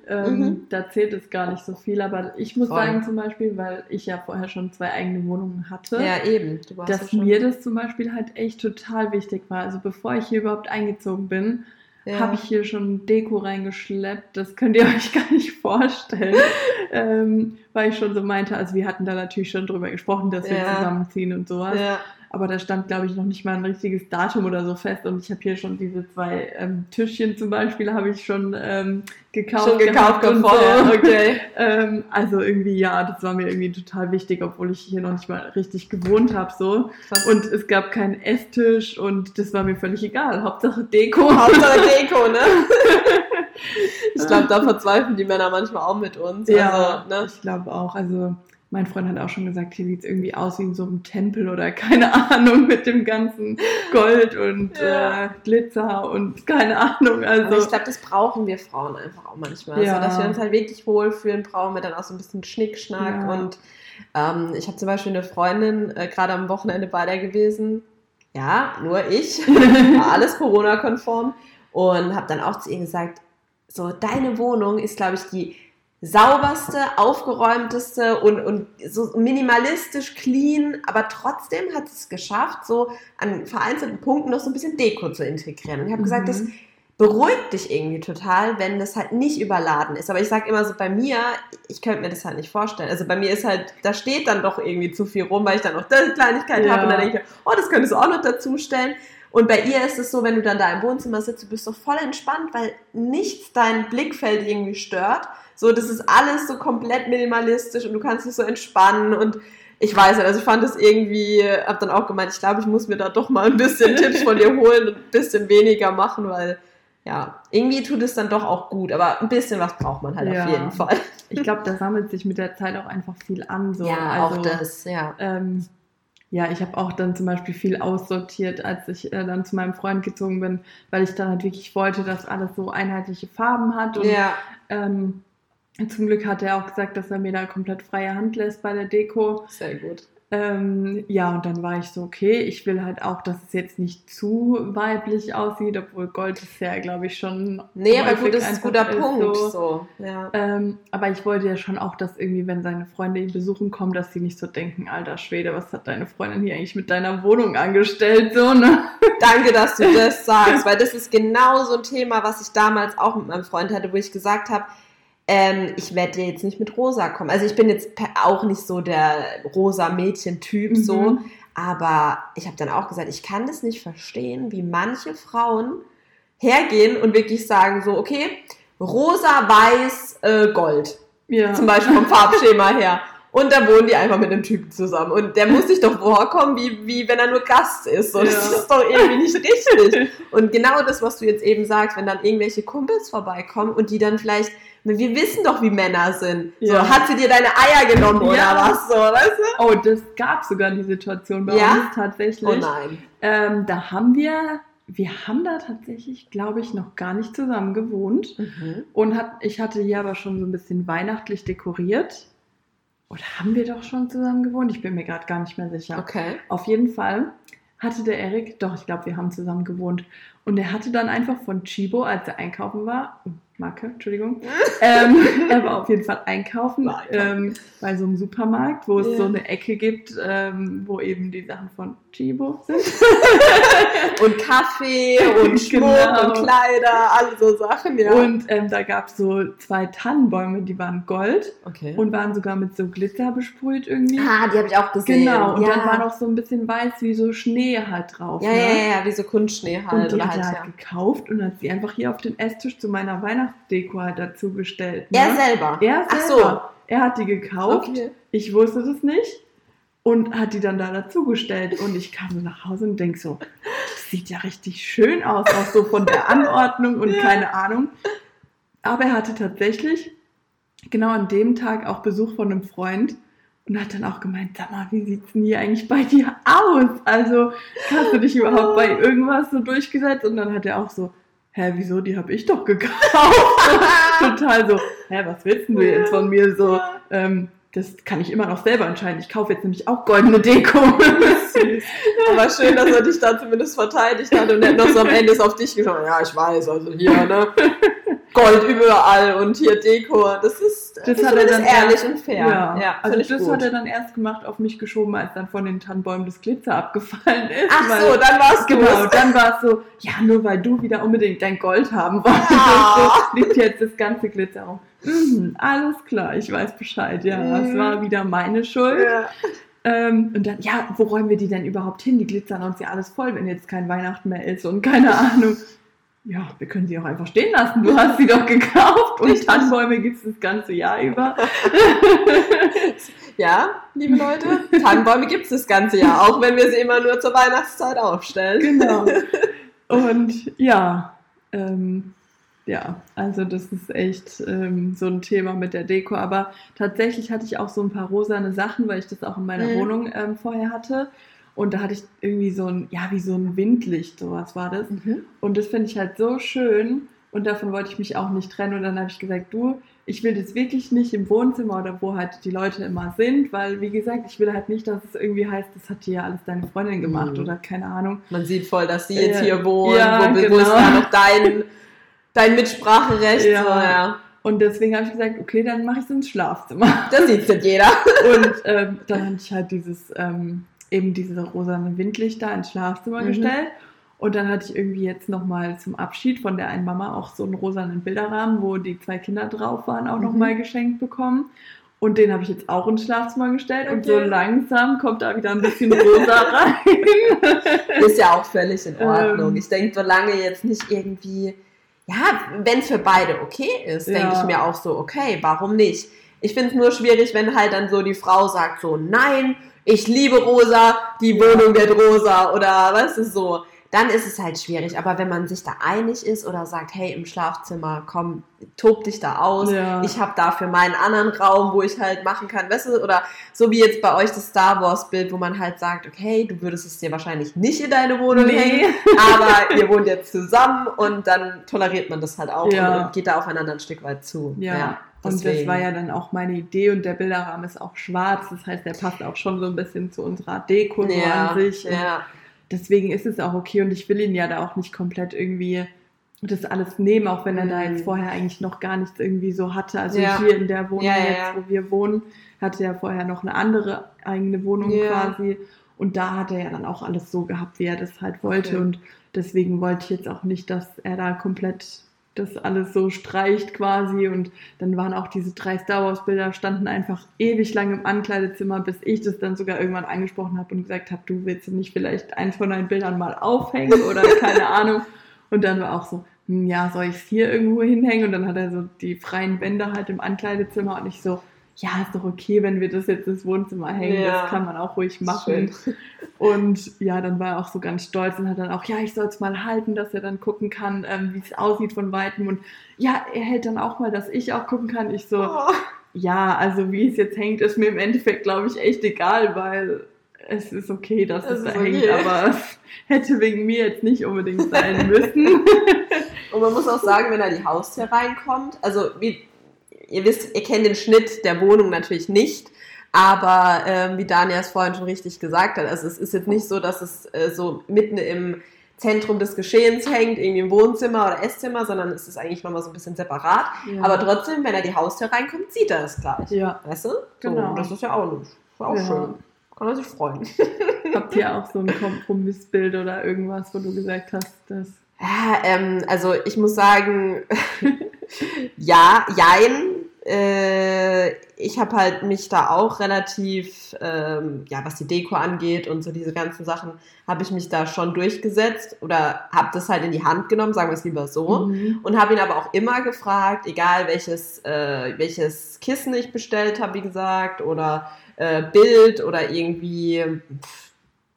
S2: Ähm, mhm. Da zählt es gar nicht so viel, aber ich muss Voll. sagen zum Beispiel, weil ich ja vorher schon zwei eigene Wohnungen hatte,
S1: ja, eben.
S2: dass ja mir das zum Beispiel halt echt total wichtig war. Also bevor ich hier überhaupt eingezogen bin, ja. habe ich hier schon Deko reingeschleppt. Das könnt ihr euch gar nicht vorstellen. ähm, weil ich schon so meinte, also wir hatten da natürlich schon drüber gesprochen, dass wir ja. zusammenziehen und sowas. Ja aber da stand, glaube ich, noch nicht mal ein richtiges Datum oder so fest. Und ich habe hier schon diese zwei ähm, Tischchen zum Beispiel, habe ich schon ähm, gekauft.
S1: Schon gekauft vorher,
S2: so. okay. ähm, also irgendwie, ja, das war mir irgendwie total wichtig, obwohl ich hier noch nicht mal richtig gewohnt habe. So. Und es gab keinen Esstisch und das war mir völlig egal. Hauptsache Deko.
S1: Hauptsache Deko, ne? ich glaube, da verzweifeln die Männer manchmal auch mit uns.
S2: Ja, also, ne? ich glaube auch. Also mein Freund hat auch schon gesagt, hier sieht es irgendwie aus wie in so einem Tempel oder keine Ahnung mit dem ganzen Gold und ja. äh, Glitzer und keine Ahnung. Also
S1: Aber ich glaube, das brauchen wir Frauen einfach auch manchmal. Ja. Also, dass wir uns halt wirklich wohlfühlen, brauchen wir dann auch so ein bisschen Schnickschnack. Ja. Und ähm, ich habe zum Beispiel eine Freundin, äh, gerade am Wochenende bei der gewesen. Ja, nur ich. War alles Corona-konform. Und habe dann auch zu ihr gesagt, so, deine Wohnung ist, glaube ich, die sauberste, aufgeräumteste und, und so minimalistisch clean, aber trotzdem hat es geschafft, so an vereinzelten Punkten noch so ein bisschen Deko zu integrieren. Und ich habe mhm. gesagt, das mhm. beruhigt dich irgendwie total, wenn das halt nicht überladen ist. Aber ich sage immer so, bei mir, ich könnte mir das halt nicht vorstellen. Also bei mir ist halt, da steht dann doch irgendwie zu viel rum, weil ich dann noch diese Kleinigkeit ja. habe und dann denke ich, oh, das könntest du auch noch dazu stellen. Und bei ihr ist es so, wenn du dann da im Wohnzimmer sitzt, du bist so voll entspannt, weil nichts dein Blickfeld irgendwie stört. So, das ist alles so komplett minimalistisch und du kannst dich so entspannen und ich weiß nicht, also ich fand es irgendwie, hab dann auch gemeint, ich glaube, ich muss mir da doch mal ein bisschen Tipps von dir holen und ein bisschen weniger machen, weil ja, irgendwie tut es dann doch auch gut, aber ein bisschen was braucht man halt ja. auf jeden Fall.
S2: Ich glaube, da sammelt sich mit der Zeit auch einfach viel an. So.
S1: Ja, also, auch das, ja.
S2: Ähm, ja, ich habe auch dann zum Beispiel viel aussortiert, als ich äh, dann zu meinem Freund gezogen bin, weil ich dann halt wirklich wollte, dass alles so einheitliche Farben hat und ja. ähm, zum Glück hat er auch gesagt, dass er mir da komplett freie Hand lässt bei der Deko.
S1: Sehr gut.
S2: Ähm, ja, und dann war ich so, okay, ich will halt auch, dass es jetzt nicht zu weiblich aussieht, obwohl Gold ist ja, glaube ich, schon.
S1: Nee, aber gut, das ist ein guter ist, Punkt. So. so.
S2: Ja. Ähm, aber ich wollte ja schon auch, dass irgendwie, wenn seine Freunde ihn besuchen kommen, dass sie nicht so denken, alter Schwede, was hat deine Freundin hier eigentlich mit deiner Wohnung angestellt? So, ne?
S1: Danke, dass du das sagst, weil das ist genau so ein Thema, was ich damals auch mit meinem Freund hatte, wo ich gesagt habe, ähm, ich werde jetzt nicht mit rosa kommen. Also ich bin jetzt auch nicht so der rosa Mädchen-Typ mhm. so, aber ich habe dann auch gesagt, ich kann das nicht verstehen, wie manche Frauen hergehen und wirklich sagen so, okay, rosa, weiß, äh, gold. Ja. Zum Beispiel vom Farbschema her. Und da wohnen die einfach mit einem Typen zusammen. Und der muss sich doch vorkommen, wie, wie wenn er nur Gast ist. So, ja. Das ist doch irgendwie nicht richtig. Und genau das, was du jetzt eben sagst, wenn dann irgendwelche Kumpels vorbeikommen und die dann vielleicht wir wissen doch, wie Männer sind. Ja. So, hat sie dir deine Eier genommen oder ja. was? So, weißt du?
S2: Oh, das gab sogar die Situation bei uns tatsächlich.
S1: Oh nein.
S2: Ähm, da haben wir, wir haben da tatsächlich, glaube ich, noch gar nicht zusammen gewohnt. Mhm. Und hat, ich hatte hier aber schon so ein bisschen weihnachtlich dekoriert. Oder haben wir doch schon zusammen gewohnt? Ich bin mir gerade gar nicht mehr sicher.
S1: Okay.
S2: Auf jeden Fall hatte der Erik, doch, ich glaube, wir haben zusammen gewohnt. Und er hatte dann einfach von Chibo, als er einkaufen war, Marke, Entschuldigung. ähm, er war auf jeden Fall einkaufen ähm, bei so einem Supermarkt, wo es yeah. so eine Ecke gibt, ähm, wo eben die Sachen von Chibo sind.
S1: und Kaffee und Schmuck genau. und Kleider, alle so Sachen, ja.
S2: Und ähm, da gab es so zwei Tannenbäume, die waren gold
S1: okay.
S2: und waren sogar mit so Glitzer besprüht irgendwie.
S1: Ah, die habe ich auch gesehen.
S2: Genau, und ja. dann war noch so ein bisschen weiß wie so Schnee halt drauf.
S1: Ja,
S2: ne?
S1: ja, ja, wie so Kunstschnee halt.
S2: Und die hat halt, er halt gekauft und hat sie einfach hier auf den Esstisch zu meiner Weihnachts Weihnachtsdeko halt dazu bestellt.
S1: Ne? Er selber?
S2: Er selber. Ach so. Er hat die gekauft. Okay. Ich wusste das nicht. und hat die dann da dazugestellt. Und ich kam so nach Hause und denke so, das sieht ja richtig schön aus, auch so von der Anordnung und ja. keine Ahnung. Aber er hatte tatsächlich genau an dem Tag auch Besuch von einem Freund und hat dann auch gemeint, sag mal, wie sieht's denn hier eigentlich bei dir aus? Also hast du dich überhaupt bei irgendwas so durchgesetzt? Und dann hat er auch so, hä, wieso, die habe ich doch gekauft. Total so, hä, was willst du jetzt von mir? So, ähm, das kann ich immer noch selber entscheiden. Ich kaufe jetzt nämlich auch goldene Deko.
S1: Aber schön, dass er dich da zumindest verteidigt hat und nicht noch so am Ende ist auf dich geschaut. Ja, ich weiß, also hier, ne? Gold überall und hier Deko. Das ist,
S2: das, das hat er dann ehrlich und fair. Ja, ja also das gut. hat er dann erst gemacht, auf mich geschoben, als dann von den Tannenbäumen das Glitzer abgefallen ist.
S1: Ach weil, so, dann war es
S2: Genau, dann war es so, ja, nur weil du wieder unbedingt dein Gold haben wolltest, ja. liegt jetzt das ganze Glitzer auf. Mhm, alles klar, ich weiß Bescheid. Ja, mhm. es war wieder meine Schuld. Ja. Ähm, und dann, ja, wo räumen wir die denn überhaupt hin? Die glitzern uns ja alles voll, wenn jetzt kein Weihnachten mehr ist und keine Ahnung. Ja, wir können sie auch einfach stehen lassen. Du hast sie doch gekauft und Tannenbäume gibt es das ganze Jahr über.
S1: ja, liebe Leute, Tannenbäume gibt es das ganze Jahr, auch wenn wir sie immer nur zur Weihnachtszeit aufstellen.
S2: Genau. Und ja, ähm, ja, also das ist echt ähm, so ein Thema mit der Deko. Aber tatsächlich hatte ich auch so ein paar rosane Sachen, weil ich das auch in meiner mhm. Wohnung ähm, vorher hatte. Und da hatte ich irgendwie so ein, ja, wie so ein Windlicht, sowas war das. Mhm. Und das finde ich halt so schön. Und davon wollte ich mich auch nicht trennen. Und dann habe ich gesagt, du, ich will das wirklich nicht im Wohnzimmer oder wo halt die Leute immer sind, weil, wie gesagt, ich will halt nicht, dass es irgendwie heißt, das hat dir ja alles deine Freundin gemacht mhm. oder keine Ahnung.
S1: Man sieht voll, dass sie jetzt äh, hier wohnt, ja, wo, genau. wo ist da noch dein dein Mitspracherecht. Ja. So, ja.
S2: Und deswegen habe ich gesagt, okay, dann mache ich es ins Schlafzimmer.
S1: Das sieht nicht jeder.
S2: Und ähm, dann habe ich halt dieses, ähm, eben diese rosane Windlichter ins Schlafzimmer mhm. gestellt. Und dann hatte ich irgendwie jetzt nochmal zum Abschied von der einen Mama auch so einen rosanen Bilderrahmen, wo die zwei Kinder drauf waren, auch mhm. nochmal geschenkt bekommen. Und den habe ich jetzt auch ins Schlafzimmer gestellt okay. und so langsam kommt da wieder ein bisschen rosa rein.
S1: Ist ja auch völlig in Ordnung. Ähm, ich denke, solange jetzt nicht irgendwie ja, wenn es für beide okay ist, ja. denke ich mir auch so, okay, warum nicht? Ich finde es nur schwierig, wenn halt dann so die Frau sagt so, nein, ich liebe rosa, die Wohnung wird rosa oder was ist so dann ist es halt schwierig. Aber wenn man sich da einig ist oder sagt, hey, im Schlafzimmer, komm, tob dich da aus. Ja. Ich habe dafür meinen anderen Raum, wo ich halt machen kann, weißt du, oder so wie jetzt bei euch das Star Wars Bild, wo man halt sagt, okay, du würdest es dir wahrscheinlich nicht in deine Wohnung nee. hängen, aber ihr wohnt jetzt zusammen und dann toleriert man das halt auch ja. und geht da aufeinander ein Stück weit zu.
S2: Ja. ja. Und das war ja dann auch meine Idee und der Bilderrahmen ist auch schwarz, das heißt, der passt auch schon so ein bisschen zu unserer Deko ja, an sich. Ja deswegen ist es auch okay und ich will ihn ja da auch nicht komplett irgendwie das alles nehmen, auch wenn er da jetzt mhm. vorher eigentlich noch gar nichts irgendwie so hatte. Also ja. hier in der Wohnung jetzt, wo wir wohnen, hatte er vorher noch eine andere eigene Wohnung quasi. Und da hat er ja dann auch alles so gehabt, wie er das halt wollte. Okay. Und deswegen wollte ich jetzt auch nicht, dass er da komplett das alles so streicht quasi und dann waren auch diese drei Star Wars Bilder standen einfach ewig lang im Ankleidezimmer, bis ich das dann sogar irgendwann angesprochen habe und gesagt habe, du willst nicht vielleicht eins von deinen Bildern mal aufhängen oder keine Ahnung. Und dann war auch so, hm, ja, soll ich es hier irgendwo hinhängen? Und dann hat er so die freien Wände halt im Ankleidezimmer und ich so, ja, ist doch okay, wenn wir das jetzt ins Wohnzimmer hängen, ja. das kann man auch ruhig machen. Schön. Und ja, dann war er auch so ganz stolz und hat dann auch, ja, ich soll es mal halten, dass er dann gucken kann, ähm, wie es aussieht von Weitem. Und ja, er hält dann auch mal, dass ich auch gucken kann. Ich so, oh. ja, also wie es jetzt hängt, ist mir im Endeffekt, glaube ich, echt egal, weil es ist okay, dass das es da okay. hängt, aber es hätte wegen mir jetzt nicht unbedingt sein müssen.
S1: und man muss auch sagen, wenn er die Haustür reinkommt, also wie, ihr wisst, ihr kennt den Schnitt der Wohnung natürlich nicht. Aber ähm, wie Daniel es vorhin schon richtig gesagt hat, also es ist jetzt nicht so, dass es äh, so mitten im Zentrum des Geschehens hängt, irgendwie im Wohnzimmer oder Esszimmer, sondern es ist eigentlich nochmal so ein bisschen separat. Ja. Aber trotzdem, wenn er die Haustür reinkommt, sieht er es gleich. Ja. Weißt du? Genau. So, das ist ja auch, nicht, auch ja. schön. Kann er sich freuen.
S2: Habt ihr auch so ein Kompromissbild oder irgendwas, wo du gesagt hast, dass.
S1: Ja, ähm, also ich muss sagen, ja, jein äh, ich habe halt mich da auch relativ, ähm, ja, was die Deko angeht und so diese ganzen Sachen, habe ich mich da schon durchgesetzt oder habe das halt in die Hand genommen, sagen wir es lieber so, mhm. und habe ihn aber auch immer gefragt, egal welches, äh, welches Kissen ich bestellt habe, wie gesagt, oder äh, Bild oder irgendwie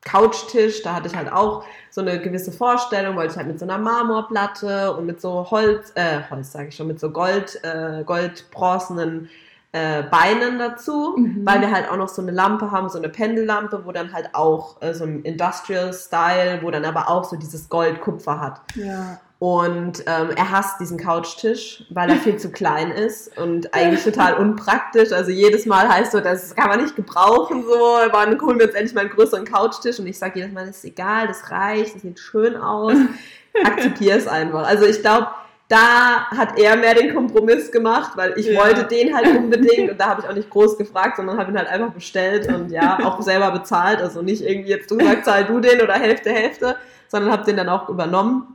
S1: Couchtisch, da hatte ich halt auch so eine gewisse Vorstellung, wollte ich halt mit so einer Marmorplatte und mit so Holz, äh, Holz sage ich schon, mit so Gold, äh, goldbronzenen äh, Beinen dazu, mhm. weil wir halt auch noch so eine Lampe haben, so eine Pendellampe, wo dann halt auch äh, so ein Industrial Style, wo dann aber auch so dieses Gold-Kupfer hat.
S2: Ja.
S1: Und ähm, er hasst diesen Couchtisch, weil er viel zu klein ist und eigentlich total unpraktisch. Also jedes Mal heißt so, das kann man nicht gebrauchen, so, wann holen wir jetzt endlich mal einen größeren Couchtisch? Und ich sage jedes Mal, das ist egal, das reicht, das sieht schön aus. Akzeptiere es einfach. Also ich glaube, da hat er mehr den Kompromiss gemacht, weil ich ja. wollte den halt unbedingt und da habe ich auch nicht groß gefragt, sondern habe ihn halt einfach bestellt und ja, auch selber bezahlt. Also nicht irgendwie jetzt du sagst, zahl du den oder Hälfte, Hälfte, sondern habe den dann auch übernommen.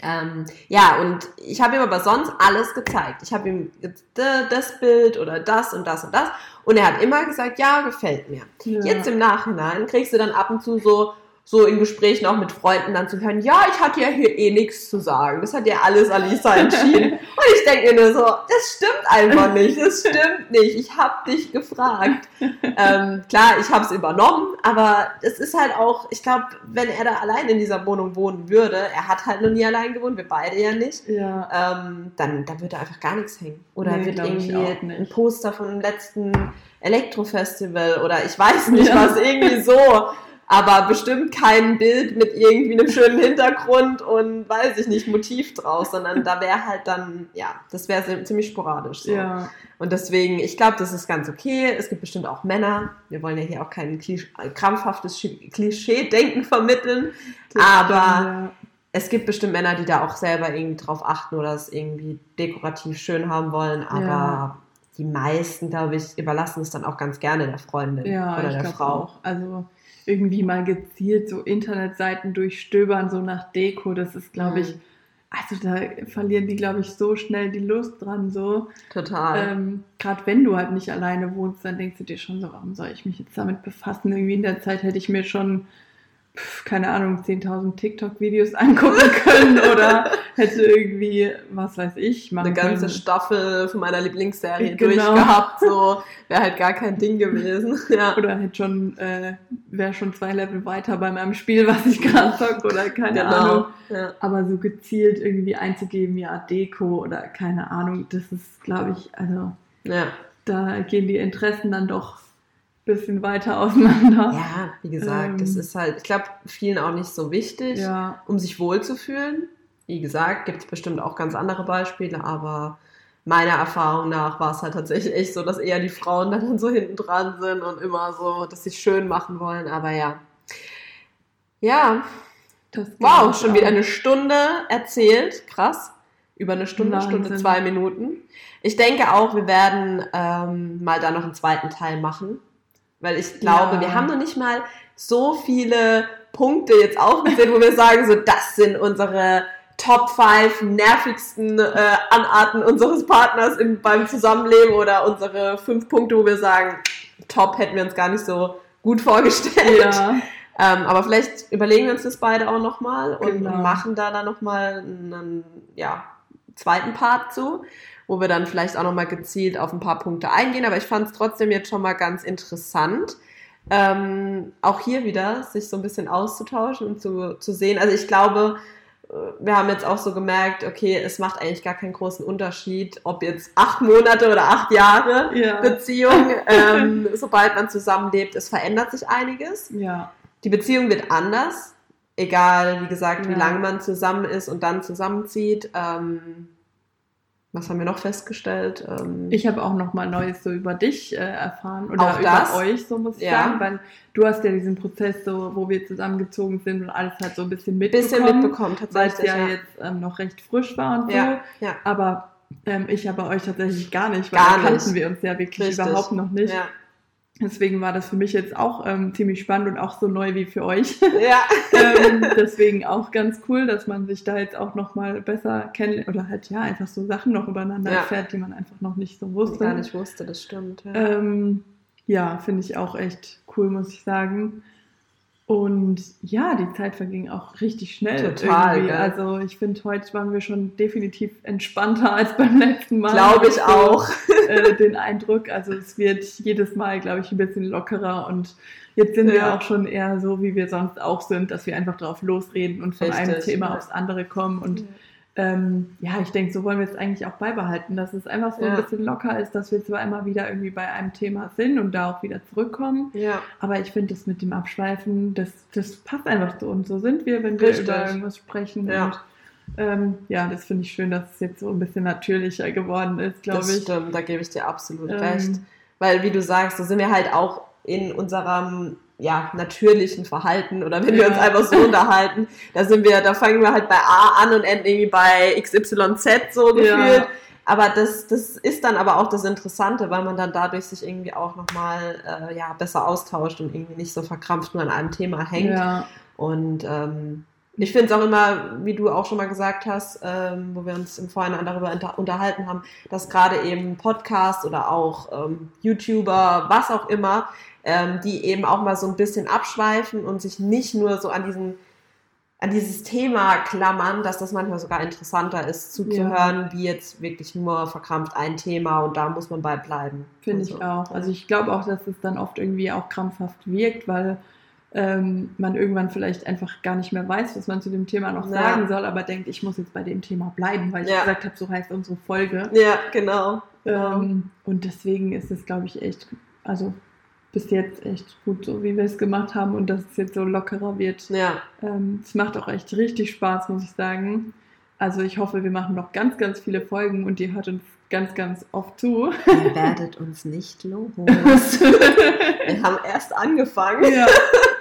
S1: Ähm, ja, und ich habe ihm aber sonst alles gezeigt. Ich habe ihm das Bild oder das und das und das. Und er hat immer gesagt, ja, gefällt mir. Ja. Jetzt im Nachhinein kriegst du dann ab und zu so, so in Gesprächen auch mit Freunden dann zu hören, ja, ich hatte ja hier eh nichts zu sagen. Das hat ja alles Alisa entschieden. Und ich denke mir nur so, das stimmt einfach nicht, das stimmt nicht. Ich habe dich gefragt. Ähm, klar, ich habe es übernommen, aber es ist halt auch, ich glaube, wenn er da allein in dieser Wohnung wohnen würde, er hat halt noch nie allein gewohnt, wir beide ja nicht,
S2: ja.
S1: Ähm, dann, dann würde einfach gar nichts hängen. Oder nee, wird irgendwie ein Poster von dem letzten Elektrofestival oder ich weiß nicht ja. was, irgendwie so aber bestimmt kein Bild mit irgendwie einem schönen Hintergrund und weiß ich nicht, Motiv draus, sondern da wäre halt dann, ja, das wäre ziemlich sporadisch. So.
S2: Ja.
S1: Und deswegen, ich glaube, das ist ganz okay. Es gibt bestimmt auch Männer. Wir wollen ja hier auch kein krampfhaftes Klischee-Denken vermitteln, das aber ja. es gibt bestimmt Männer, die da auch selber irgendwie drauf achten oder es irgendwie dekorativ schön haben wollen, aber ja. die meisten, glaube ich, überlassen es dann auch ganz gerne der Freundin oder der Frau. Auch.
S2: Also irgendwie mal gezielt so Internetseiten durchstöbern, so nach Deko. Das ist, glaube ich, also da verlieren die, glaube ich, so schnell die Lust dran, so.
S1: Total.
S2: Ähm, Gerade wenn du halt nicht alleine wohnst, dann denkst du dir schon so, warum soll ich mich jetzt damit befassen? Irgendwie in der Zeit hätte ich mir schon keine Ahnung, 10.000 TikTok-Videos angucken können oder hätte irgendwie, was weiß ich,
S1: machen Eine ganze können. Staffel von meiner Lieblingsserie genau. durchgehabt, so wäre halt gar kein Ding gewesen. Ja.
S2: Oder hätte schon, äh, wäre schon zwei Level weiter bei meinem Spiel, was ich gerade zocke oder keine genau. Ahnung. Ja. Aber so gezielt irgendwie einzugeben, ja, Deko oder keine Ahnung, das ist, glaube ich, also
S1: ja.
S2: da gehen die Interessen dann doch bisschen weiter auseinander.
S1: Ja, wie gesagt, ähm, das ist halt, ich glaube, vielen auch nicht so wichtig,
S2: ja.
S1: um sich wohlzufühlen. Wie gesagt, gibt es bestimmt auch ganz andere Beispiele, aber meiner Erfahrung nach war es halt tatsächlich echt so, dass eher die Frauen dann so hinten dran sind und immer so, dass sie schön machen wollen. Aber ja. Ja. wow, schon auch. wieder eine Stunde erzählt. Krass. Über eine Stunde, Wahnsinn. Stunde, zwei Minuten. Ich denke auch, wir werden ähm, mal da noch einen zweiten Teil machen. Weil ich glaube, ja. wir haben noch nicht mal so viele Punkte jetzt aufgezählt, wo wir sagen, so das sind unsere Top 5 nervigsten äh, Anarten unseres Partners im, beim Zusammenleben oder unsere fünf Punkte, wo wir sagen, top hätten wir uns gar nicht so gut vorgestellt.
S2: Ja.
S1: Ähm, aber vielleicht überlegen wir uns das beide auch nochmal und genau. machen da dann nochmal einen ja, zweiten Part zu wo wir dann vielleicht auch nochmal gezielt auf ein paar Punkte eingehen. Aber ich fand es trotzdem jetzt schon mal ganz interessant, ähm, auch hier wieder sich so ein bisschen auszutauschen und zu, zu sehen. Also ich glaube, äh, wir haben jetzt auch so gemerkt, okay, es macht eigentlich gar keinen großen Unterschied, ob jetzt acht Monate oder acht Jahre ja. Beziehung, ähm, sobald man zusammenlebt, es verändert sich einiges.
S2: Ja.
S1: Die Beziehung wird anders, egal, wie gesagt, ja. wie lange man zusammen ist und dann zusammenzieht. Ähm, was haben wir noch festgestellt?
S2: Ähm, ich habe auch noch mal Neues so über dich äh, erfahren oder über euch, so muss ich ja. sagen, weil du hast ja diesen Prozess, so, wo wir zusammengezogen sind und alles halt so ein bisschen mitbekommen. Bisschen mitbekommen, tatsächlich. Weil es ja, ja, jetzt ähm, noch recht frisch war und so.
S1: Ja, ja.
S2: Aber ähm, ich habe euch tatsächlich gar nicht, weil gar da kannten nicht. wir uns ja wirklich Richtig. überhaupt noch nicht. Ja. Deswegen war das für mich jetzt auch ähm, ziemlich spannend und auch so neu wie für euch.
S1: Ja.
S2: ähm, deswegen auch ganz cool, dass man sich da jetzt auch noch mal besser kennt oder halt ja einfach so Sachen noch übereinander
S1: Ja.
S2: erfährt, die man einfach noch nicht so wusste.
S1: Gar nicht wusste, das stimmt. Ja.
S2: Ähm, ja, finde ich auch echt cool, muss ich sagen. Und ja, die Zeit verging auch richtig schnell.
S1: Total,
S2: irgendwie.
S1: gell?
S2: Also ich finde, heute waren wir schon definitiv entspannter als beim letzten Mal.
S1: Glaube ich auch.
S2: Äh, den Eindruck. Also es wird jedes Mal, glaube ich, ein bisschen lockerer und jetzt sind wir
S1: Ja.
S2: auch schon eher so, wie wir sonst auch sind, dass wir einfach drauf losreden und von einem
S1: Richtig,
S2: Thema
S1: ja.
S2: aufs andere kommen und ähm, ja, ich denke, so wollen wir es eigentlich auch beibehalten, dass es einfach so
S1: Ja.
S2: ein bisschen locker ist, dass wir zwar immer wieder irgendwie bei einem Thema sind und da auch wieder zurückkommen,
S1: ja.
S2: aber ich finde das mit dem Abschweifen, das, das passt einfach so und so sind wir, wenn wir
S1: Richtig.
S2: über irgendwas sprechen
S1: Ja.
S2: und ähm, ja, das finde ich schön, dass es jetzt so ein bisschen natürlicher geworden ist, glaube
S1: Das
S2: ich.
S1: stimmt, da gebe ich dir absolut
S2: Ähm,
S1: recht. Weil, wie du sagst, so sind wir halt auch in unserem ja, natürlichen Verhalten oder wenn wir uns einfach so unterhalten, da sind wir, da fangen wir halt bei A an und enden irgendwie bei XYZ so gefühlt. Aber das, das ist dann aber auch das Interessante, weil man dann dadurch sich irgendwie auch nochmal äh, ja, besser austauscht und irgendwie nicht so verkrampft nur an einem Thema hängt. Und ähm, ich finde es auch immer, wie du auch schon mal gesagt hast, ähm, wo wir uns im Vorhinein darüber unter unterhalten haben, dass gerade eben Podcasts oder auch ähm, YouTuber, was auch immer, ähm, die eben auch mal so ein bisschen abschweifen und sich nicht nur so an diesen an dieses Thema klammern, dass das manchmal sogar interessanter ist zuzuhören, wie jetzt wirklich nur verkrampft ein Thema und da muss man bei bleiben.
S2: finde
S1: Also,
S2: ich auch. Also ich glaube auch, dass es dann oft irgendwie auch krampfhaft wirkt, weil ähm, man irgendwann vielleicht einfach gar nicht mehr weiß, was man zu dem Thema noch
S1: Ja.
S2: sagen soll, aber denkt, ich muss jetzt bei dem Thema bleiben, weil ich
S1: Ja.
S2: gesagt habe, so heißt unsere Folge.
S1: Ja, genau. genau.
S2: Ähm, und deswegen ist es, glaube ich, echt, also bis jetzt echt gut, so wie wir es gemacht haben und dass es jetzt so lockerer wird.
S1: ja,
S2: Ähm, es macht auch echt richtig Spaß, muss ich sagen. Also ich hoffe, wir machen noch ganz, ganz viele Folgen und ihr hört uns ganz, ganz oft zu.
S1: ihr werdet uns nicht los. Wir haben erst angefangen.
S2: ja.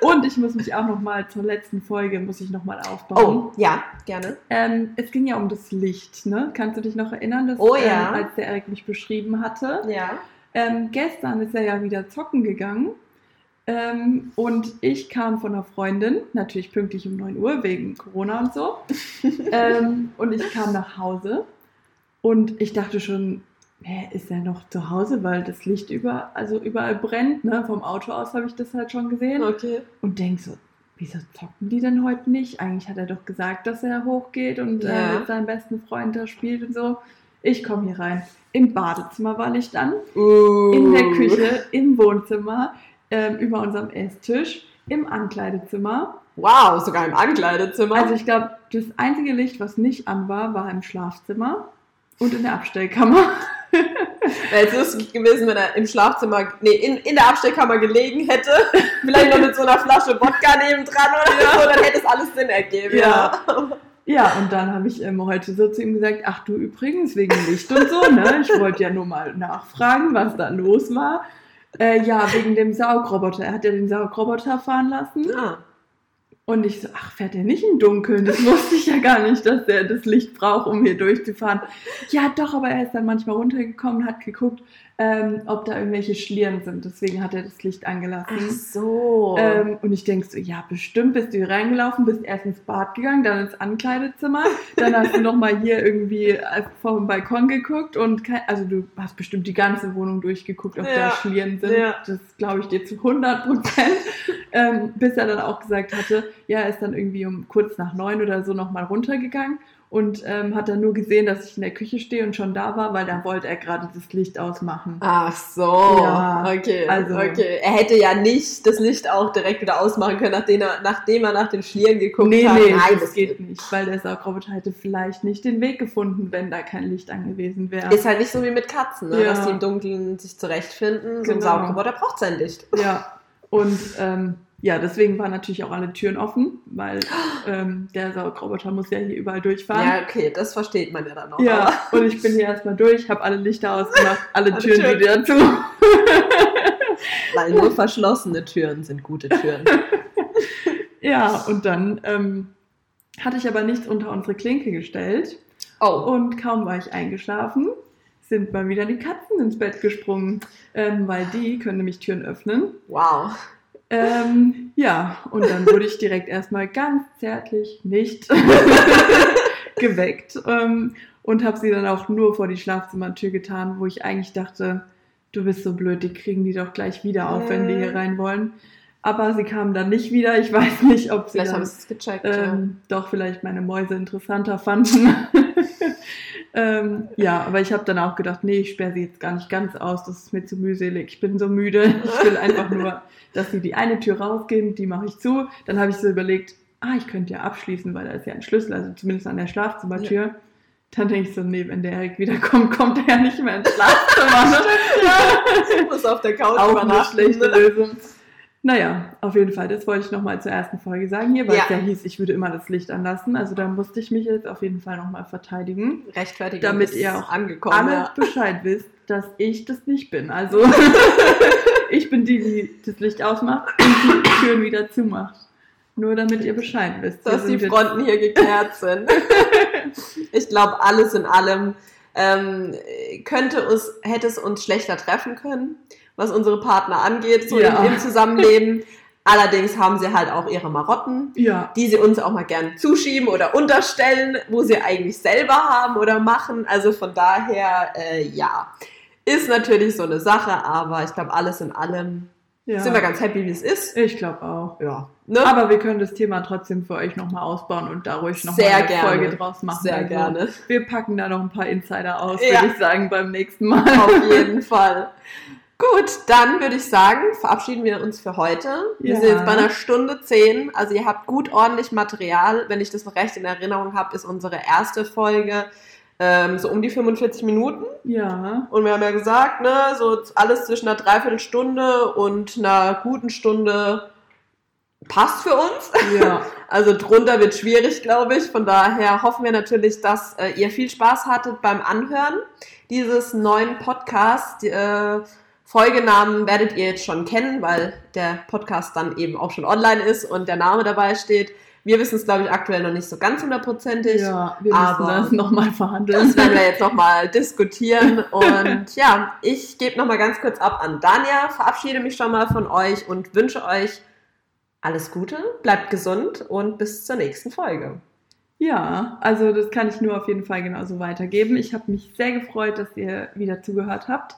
S2: Und ich muss mich auch noch mal zur letzten Folge muss ich noch mal aufbauen.
S1: Oh, ja, gerne.
S2: Ähm, es ging ja um das Licht, ne? Kannst du dich noch erinnern, dass,
S1: Oh ja.
S2: ähm, als der Erik mich beschrieben hatte?
S1: Ja.
S2: Ähm, gestern ist er ja wieder zocken gegangen. Ähm, und ich kam von einer Freundin, natürlich pünktlich um 9 Uhr wegen Corona und so. ähm, und ich kam nach Hause und ich dachte schon, hä, ist er noch zu Hause, weil das Licht über, also überall brennt. Ne? Vom Auto aus habe ich das halt schon gesehen.
S1: Okay.
S2: Und denk so, wieso zocken die denn heute nicht? Eigentlich hat er doch gesagt, dass er hochgeht und
S1: Ja.
S2: äh, mit seinem besten Freund da spielt und so. Ich komme hier rein. Im Badezimmer war Licht an,
S1: Uh.
S2: in der Küche, im Wohnzimmer, ähm, über unserem Esstisch, im Ankleidezimmer.
S1: Wow, sogar im Ankleidezimmer.
S2: Also ich glaube, das einzige Licht, was nicht an war, war im Schlafzimmer und in der Abstellkammer.
S1: Wäre jetzt lustig gewesen, wenn er im Schlafzimmer, nee, in, in der Abstellkammer gelegen hätte. Vielleicht noch mit so einer Flasche Wodka nebendran oder so, dann hätte es alles Sinn ergeben.
S2: Ja. Ja, und dann habe ich ähm, heute so zu ihm gesagt, ach du übrigens, wegen Licht und so, ne? Ich wollte ja nur mal nachfragen, was da los war. Äh, ja, wegen dem Saugroboter. Er hat ja den Saugroboter fahren lassen.
S1: Ah.
S2: Und ich so, ach, fährt er nicht im Dunkeln? Das wusste ich ja gar nicht, dass er das Licht braucht, um hier durchzufahren. Ja, doch, aber er ist dann manchmal runtergekommen und hat geguckt, ähm, ob da irgendwelche Schlieren sind. Deswegen hat er das Licht angelassen.
S1: Ach so.
S2: Ähm, und ich denk so, ja, bestimmt bist du hier reingelaufen, bist erst ins Bad gegangen, dann ins Ankleidezimmer, dann hast du nochmal hier irgendwie äh, vom Balkon geguckt und kein, also du hast bestimmt die ganze Wohnung durchgeguckt, ob
S1: Ja.
S2: da Schlieren sind.
S1: Ja.
S2: Das glaube ich dir zu 100 Prozent. ähm, bis er dann auch gesagt hatte, ja, er ist dann irgendwie um kurz nach neun oder so nochmal runtergegangen und ähm, hat dann nur gesehen, dass ich in der Küche stehe und schon da war, weil da wollte er gerade das Licht ausmachen.
S1: Ach so,
S2: Ja,
S1: okay.
S2: also-
S1: okay. Er hätte ja nicht das Licht auch direkt wieder ausmachen können, nachdem er, nachdem er nach den Schlieren geguckt
S2: Nee,
S1: hat.
S2: nee,
S1: Nein,
S2: das geht nicht, weil der Saugroboter hätte vielleicht nicht den Weg gefunden, wenn da kein Licht angewiesen wäre.
S1: Ist halt nicht so wie mit Katzen, ne?
S2: Ja.
S1: dass die im Dunkeln sich zurechtfinden. So ein
S2: Genau.
S1: Saugroboter braucht sein Licht.
S2: Ja, und ähm, ja, deswegen waren natürlich auch alle Türen offen, weil ähm, der Saugroboter muss ja hier überall durchfahren.
S1: Ja, okay, das versteht man ja dann auch.
S2: Ja, und ich bin hier erstmal durch, habe alle Lichter ausgemacht, alle
S1: Alle
S2: Türen
S1: Türen.
S2: wieder zu.
S1: Weil nur verschlossene Türen sind gute Türen.
S2: Ja, und dann ähm, hatte ich aber nichts unter unsere Klinke gestellt
S1: Oh,
S2: und kaum war ich eingeschlafen, sind mal wieder die Katzen ins Bett gesprungen, ähm, weil die können nämlich Türen öffnen.
S1: Wow.
S2: Ähm, ja, und dann wurde ich direkt erstmal ganz zärtlich nicht geweckt ähm, und habe sie dann auch nur vor die Schlafzimmertür getan, wo ich eigentlich dachte, du bist so blöd, die kriegen die doch gleich wieder auf, wenn die hier rein wollen. Aber sie kamen dann nicht wieder. Ich weiß nicht, ob sie
S1: Vielleicht
S2: dann,
S1: haben es gecheckt.
S2: ähm, doch vielleicht meine Mäuse interessanter fanden. ähm, ja, aber ich habe dann auch gedacht, nee, ich sperre sie jetzt gar nicht ganz aus, das ist mir zu mühselig. Ich bin so müde. Ich will einfach nur, dass sie die eine Tür rausgehen, die mache ich zu. Dann habe ich so überlegt, ah, ich könnte ja abschließen, weil da ist ja ein Schlüssel, also zumindest an der Schlafzimmertür. Dann denke ich so, nee, wenn der Erik wiederkommt, kommt er ja nicht mehr ins Schlafzimmer. Ne?
S1: ja. Muss auf der Couch
S2: auch eine schlechte
S1: ne?
S2: Lösung. Naja, auf jeden Fall, das wollte ich nochmal zur ersten Folge sagen hier, weil
S1: Ja.
S2: es ja hieß, ich würde immer das Licht anlassen. Also da musste ich mich jetzt auf jeden Fall nochmal verteidigen.
S1: Rechtfertigung
S2: Damit ihr auch
S1: angekommen.
S2: Alle
S1: ja.
S2: Bescheid wisst, dass ich das nicht bin. Also ich bin die, die das Licht ausmacht und die Türen wieder zumacht. Nur damit ihr Bescheid wisst.
S1: Dass die Fronten hier geklärt sind. ich glaube, alles in allem ähm, könnte uns, hätte es uns schlechter treffen können, was unsere Partner angeht, so
S2: Ja.
S1: im, im Zusammenleben. Allerdings haben sie halt auch ihre Marotten,
S2: Ja,
S1: die sie uns auch mal gern zuschieben oder unterstellen, wo sie eigentlich selber haben oder machen. Also von daher, äh, ja, ist natürlich so eine Sache, aber ich glaube, alles in allem
S2: ja.
S1: sind wir ganz happy, wie es ist.
S2: ich glaube auch.
S1: Ja, ne?
S2: Aber wir können das Thema trotzdem für euch nochmal ausbauen und da ruhig nochmal eine
S1: gerne.
S2: Folge draus machen.
S1: Sehr
S2: Also,
S1: gerne.
S2: Wir packen da noch ein paar Insider aus,
S1: Ja.
S2: würde ich sagen, beim nächsten Mal.
S1: Auf jeden Fall. Gut, dann würde ich sagen, verabschieden wir uns für heute. Wir
S2: Ja.
S1: sind jetzt bei einer Stunde zehn. Also ihr habt gut ordentlich Material. Wenn ich das noch recht in Erinnerung habe, ist unsere erste Folge ähm, so um die 45 Minuten.
S2: Ja,
S1: Und wir haben ja gesagt, ne, so alles zwischen einer Dreiviertelstunde und einer guten Stunde passt für uns.
S2: ja.
S1: Also drunter wird schwierig, glaube ich. Von daher hoffen wir natürlich, dass äh, ihr viel Spaß hattet beim Anhören dieses neuen Podcasts. Die, äh, Folgenamen werdet ihr jetzt schon kennen, weil der Podcast dann eben auch schon online ist und der Name dabei steht. Wir wissen es, glaube ich, aktuell noch nicht so ganz hundertprozentig.
S2: ja, wir müssen
S1: aber-
S2: das nochmal verhandeln.
S1: Das werden wir jetzt nochmal diskutieren. Und ja, ich gebe nochmal ganz kurz ab an Dania, verabschiede mich schon mal von euch und wünsche euch alles Gute, bleibt gesund und bis zur nächsten Folge.
S2: Ja, also das kann ich nur auf jeden Fall genauso weitergeben. Ich habe mich sehr gefreut, dass ihr wieder zugehört habt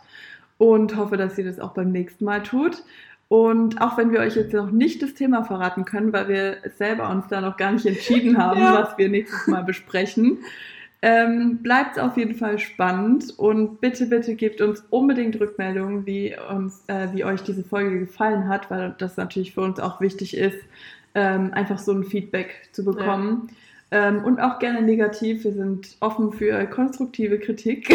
S2: und hoffe, dass ihr das auch beim nächsten Mal tut. Und auch wenn wir euch jetzt noch nicht das Thema verraten können, weil wir selber uns da noch gar nicht entschieden haben,
S1: Ja.
S2: was wir nächstes Mal besprechen, ähm, bleibt auf jeden Fall spannend und bitte, bitte gebt uns unbedingt Rückmeldungen, wie, uns, äh, wie euch diese Folge gefallen hat, weil das natürlich für uns auch wichtig ist, ähm, einfach so ein Feedback zu bekommen. Ähm, und auch gerne negativ. Wir sind offen für konstruktive Kritik.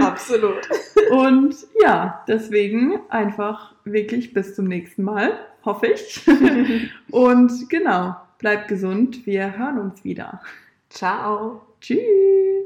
S1: Absolut.
S2: und ja, deswegen einfach wirklich bis zum nächsten Mal, hoffe ich. und genau, bleibt gesund. Wir hören uns wieder.
S1: Ciao.
S2: Tschüss.